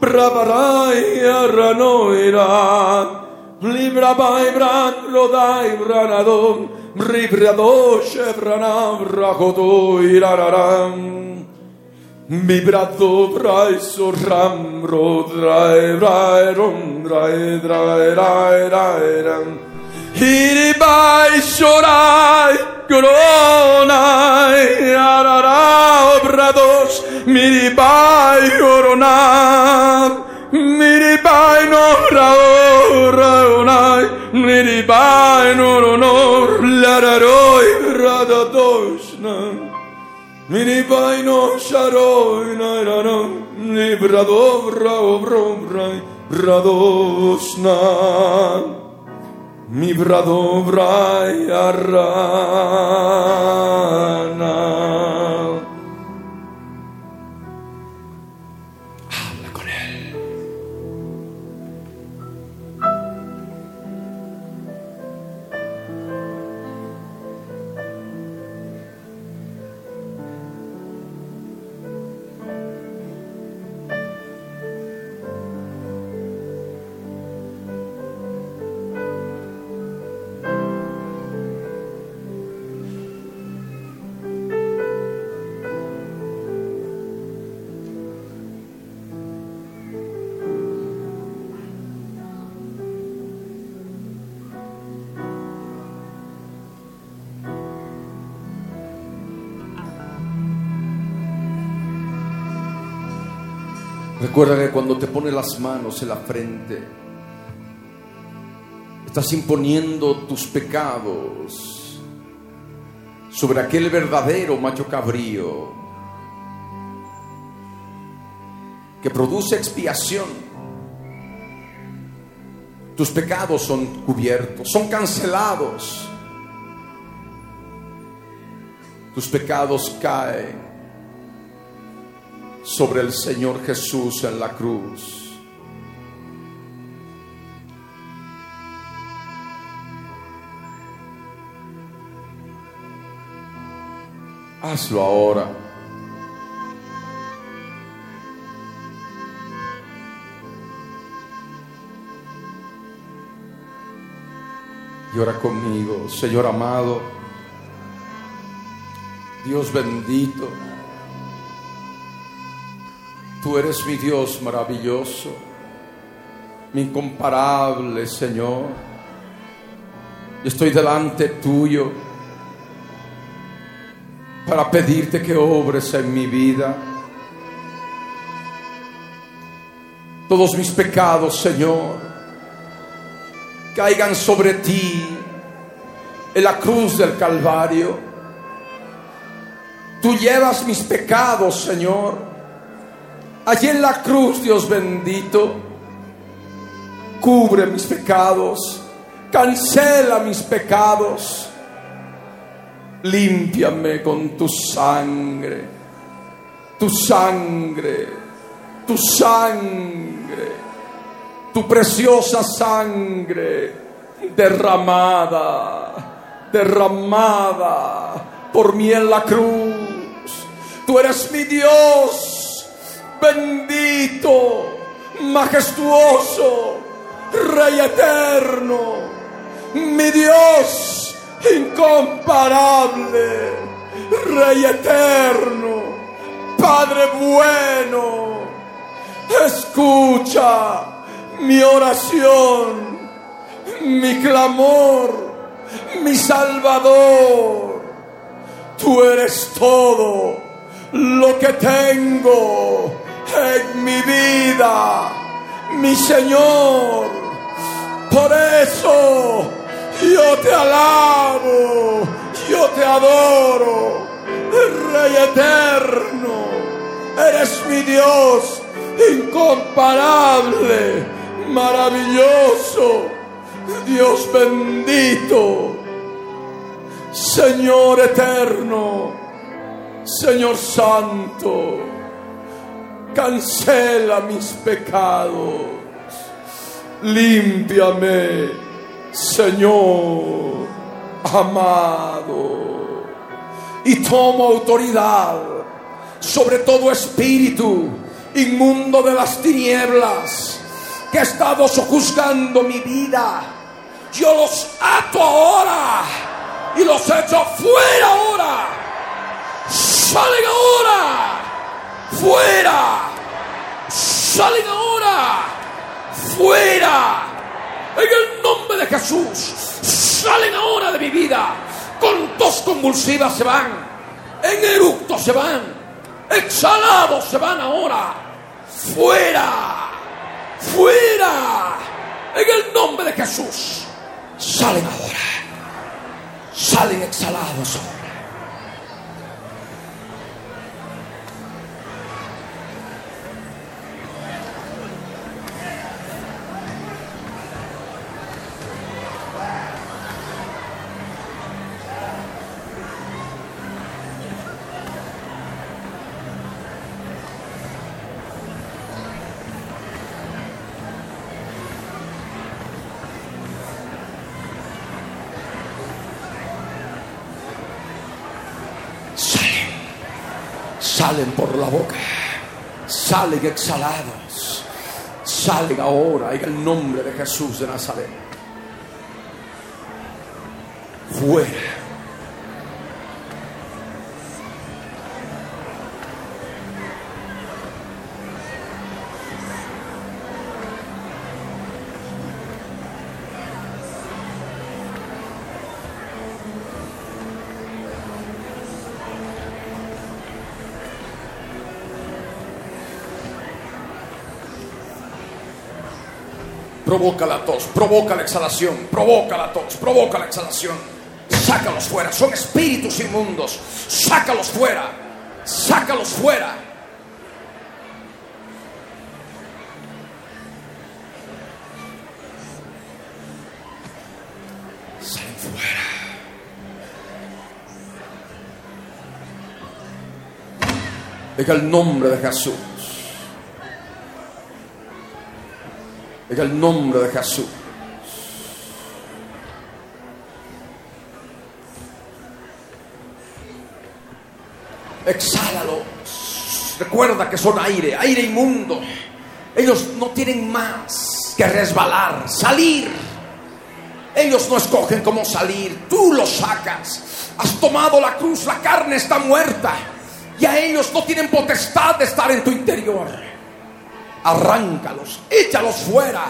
Praparaya Ranoira libra Bran Rodai Branadon Ribradoshe Branam Rakoto Irararam Vibrato Braiso Ram Rodrai Rai Rom Rai Rai Rai Rai Hiri bai shorai koronai arara obrados miri bai koronam miri bai no raoronai miri bai no rono lararoi radatoshna miri bai no sharoi narano ni bradovra obrom rai radosna Thank mi brado brai arrana Recuerda que cuando te pones las manos en la frente, estás imponiendo tus pecados sobre aquel verdadero macho cabrío que produce expiación. Tus pecados son cubiertos, son cancelados. Tus pecados caen sobre el Señor Jesús en la cruz. Hazlo ahora. Y ora conmigo, Señor amado, Dios bendito. Tú eres mi Dios maravilloso, mi incomparable Señor. Estoy delante tuyo para pedirte que obres en mi vida. Todos mis pecados, Señor, caigan sobre ti en la cruz del Calvario. Tú llevas mis pecados, Señor Allí en la cruz, Dios bendito, cubre mis pecados, cancela mis pecados, límpiame con tu sangre, tu sangre, tu sangre, tu preciosa sangre derramada, derramada por mí en la cruz. Tú eres mi Dios bendito, majestuoso, Rey eterno, mi Dios incomparable, Rey eterno, Padre bueno, escucha mi oración, mi clamor, mi Salvador. Tú eres todo lo que tengo en mi vida, mi Señor. Por eso yo te alabo, yo te adoro, Rey eterno. Eres mi Dios incomparable, maravilloso, Dios bendito, Señor eterno, Señor santo cancela mis pecados, límpiame, Señor amado, y tomo autoridad sobre todo espíritu inmundo de las tinieblas que ha estado sojuzgando mi vida. Yo los ato ahora y los echo fuera ahora. Salen ahora fuera, salen ahora, fuera, en el nombre de Jesús, salen ahora de mi vida, con tos convulsivas se van, en eructo se van, exhalados se van ahora, fuera, fuera, en el nombre de Jesús, salen ahora, salen exhalados. Salen exhalados, salen ahora en el nombre de Jesús de Nazaret. Fuera. Provoca la tos, provoca la exhalación, provoca la tos, provoca la exhalación. Sácalos fuera, son espíritus inmundos. Sácalos fuera, sácalos fuera. Salen fuera. En el nombre de Jesús. En el nombre de Jesús. Exhálalos. Recuerda que son aire, aire inmundo. Ellos no tienen más que resbalar, salir. Ellos no escogen cómo salir, tú los sacas. Has tomado la cruz, la carne está muerta. Y a ellos no tienen potestad de estar en tu interior. Arráncalos, échalos fuera.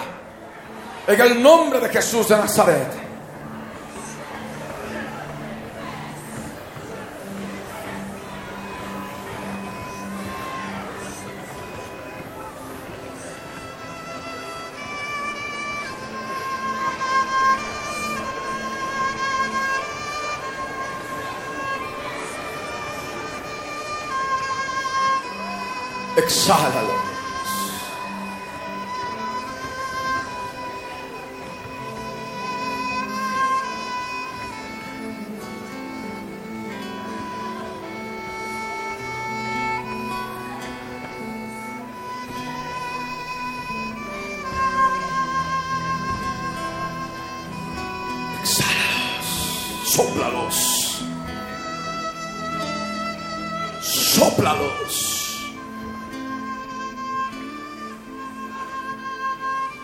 En el nombre de Jesús de Nazaret. Exhálalo.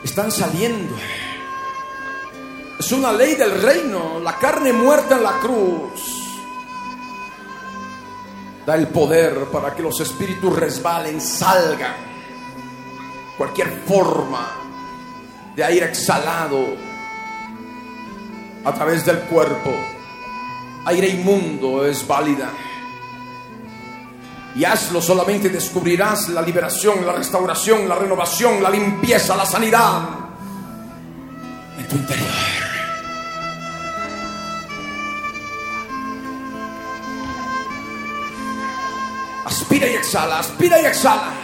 Están saliendo. Es una ley del reino. La carne muerta en la cruz da el poder para que los espíritus resbalen, salgan. Cualquier forma de aire exhalado a través del cuerpo, aire inmundo es válida. Y hazlo solamente descubrirás la liberación, la restauración, la renovación, la limpieza, la sanidad en tu interior. Aspira y exhala, aspira y exhala.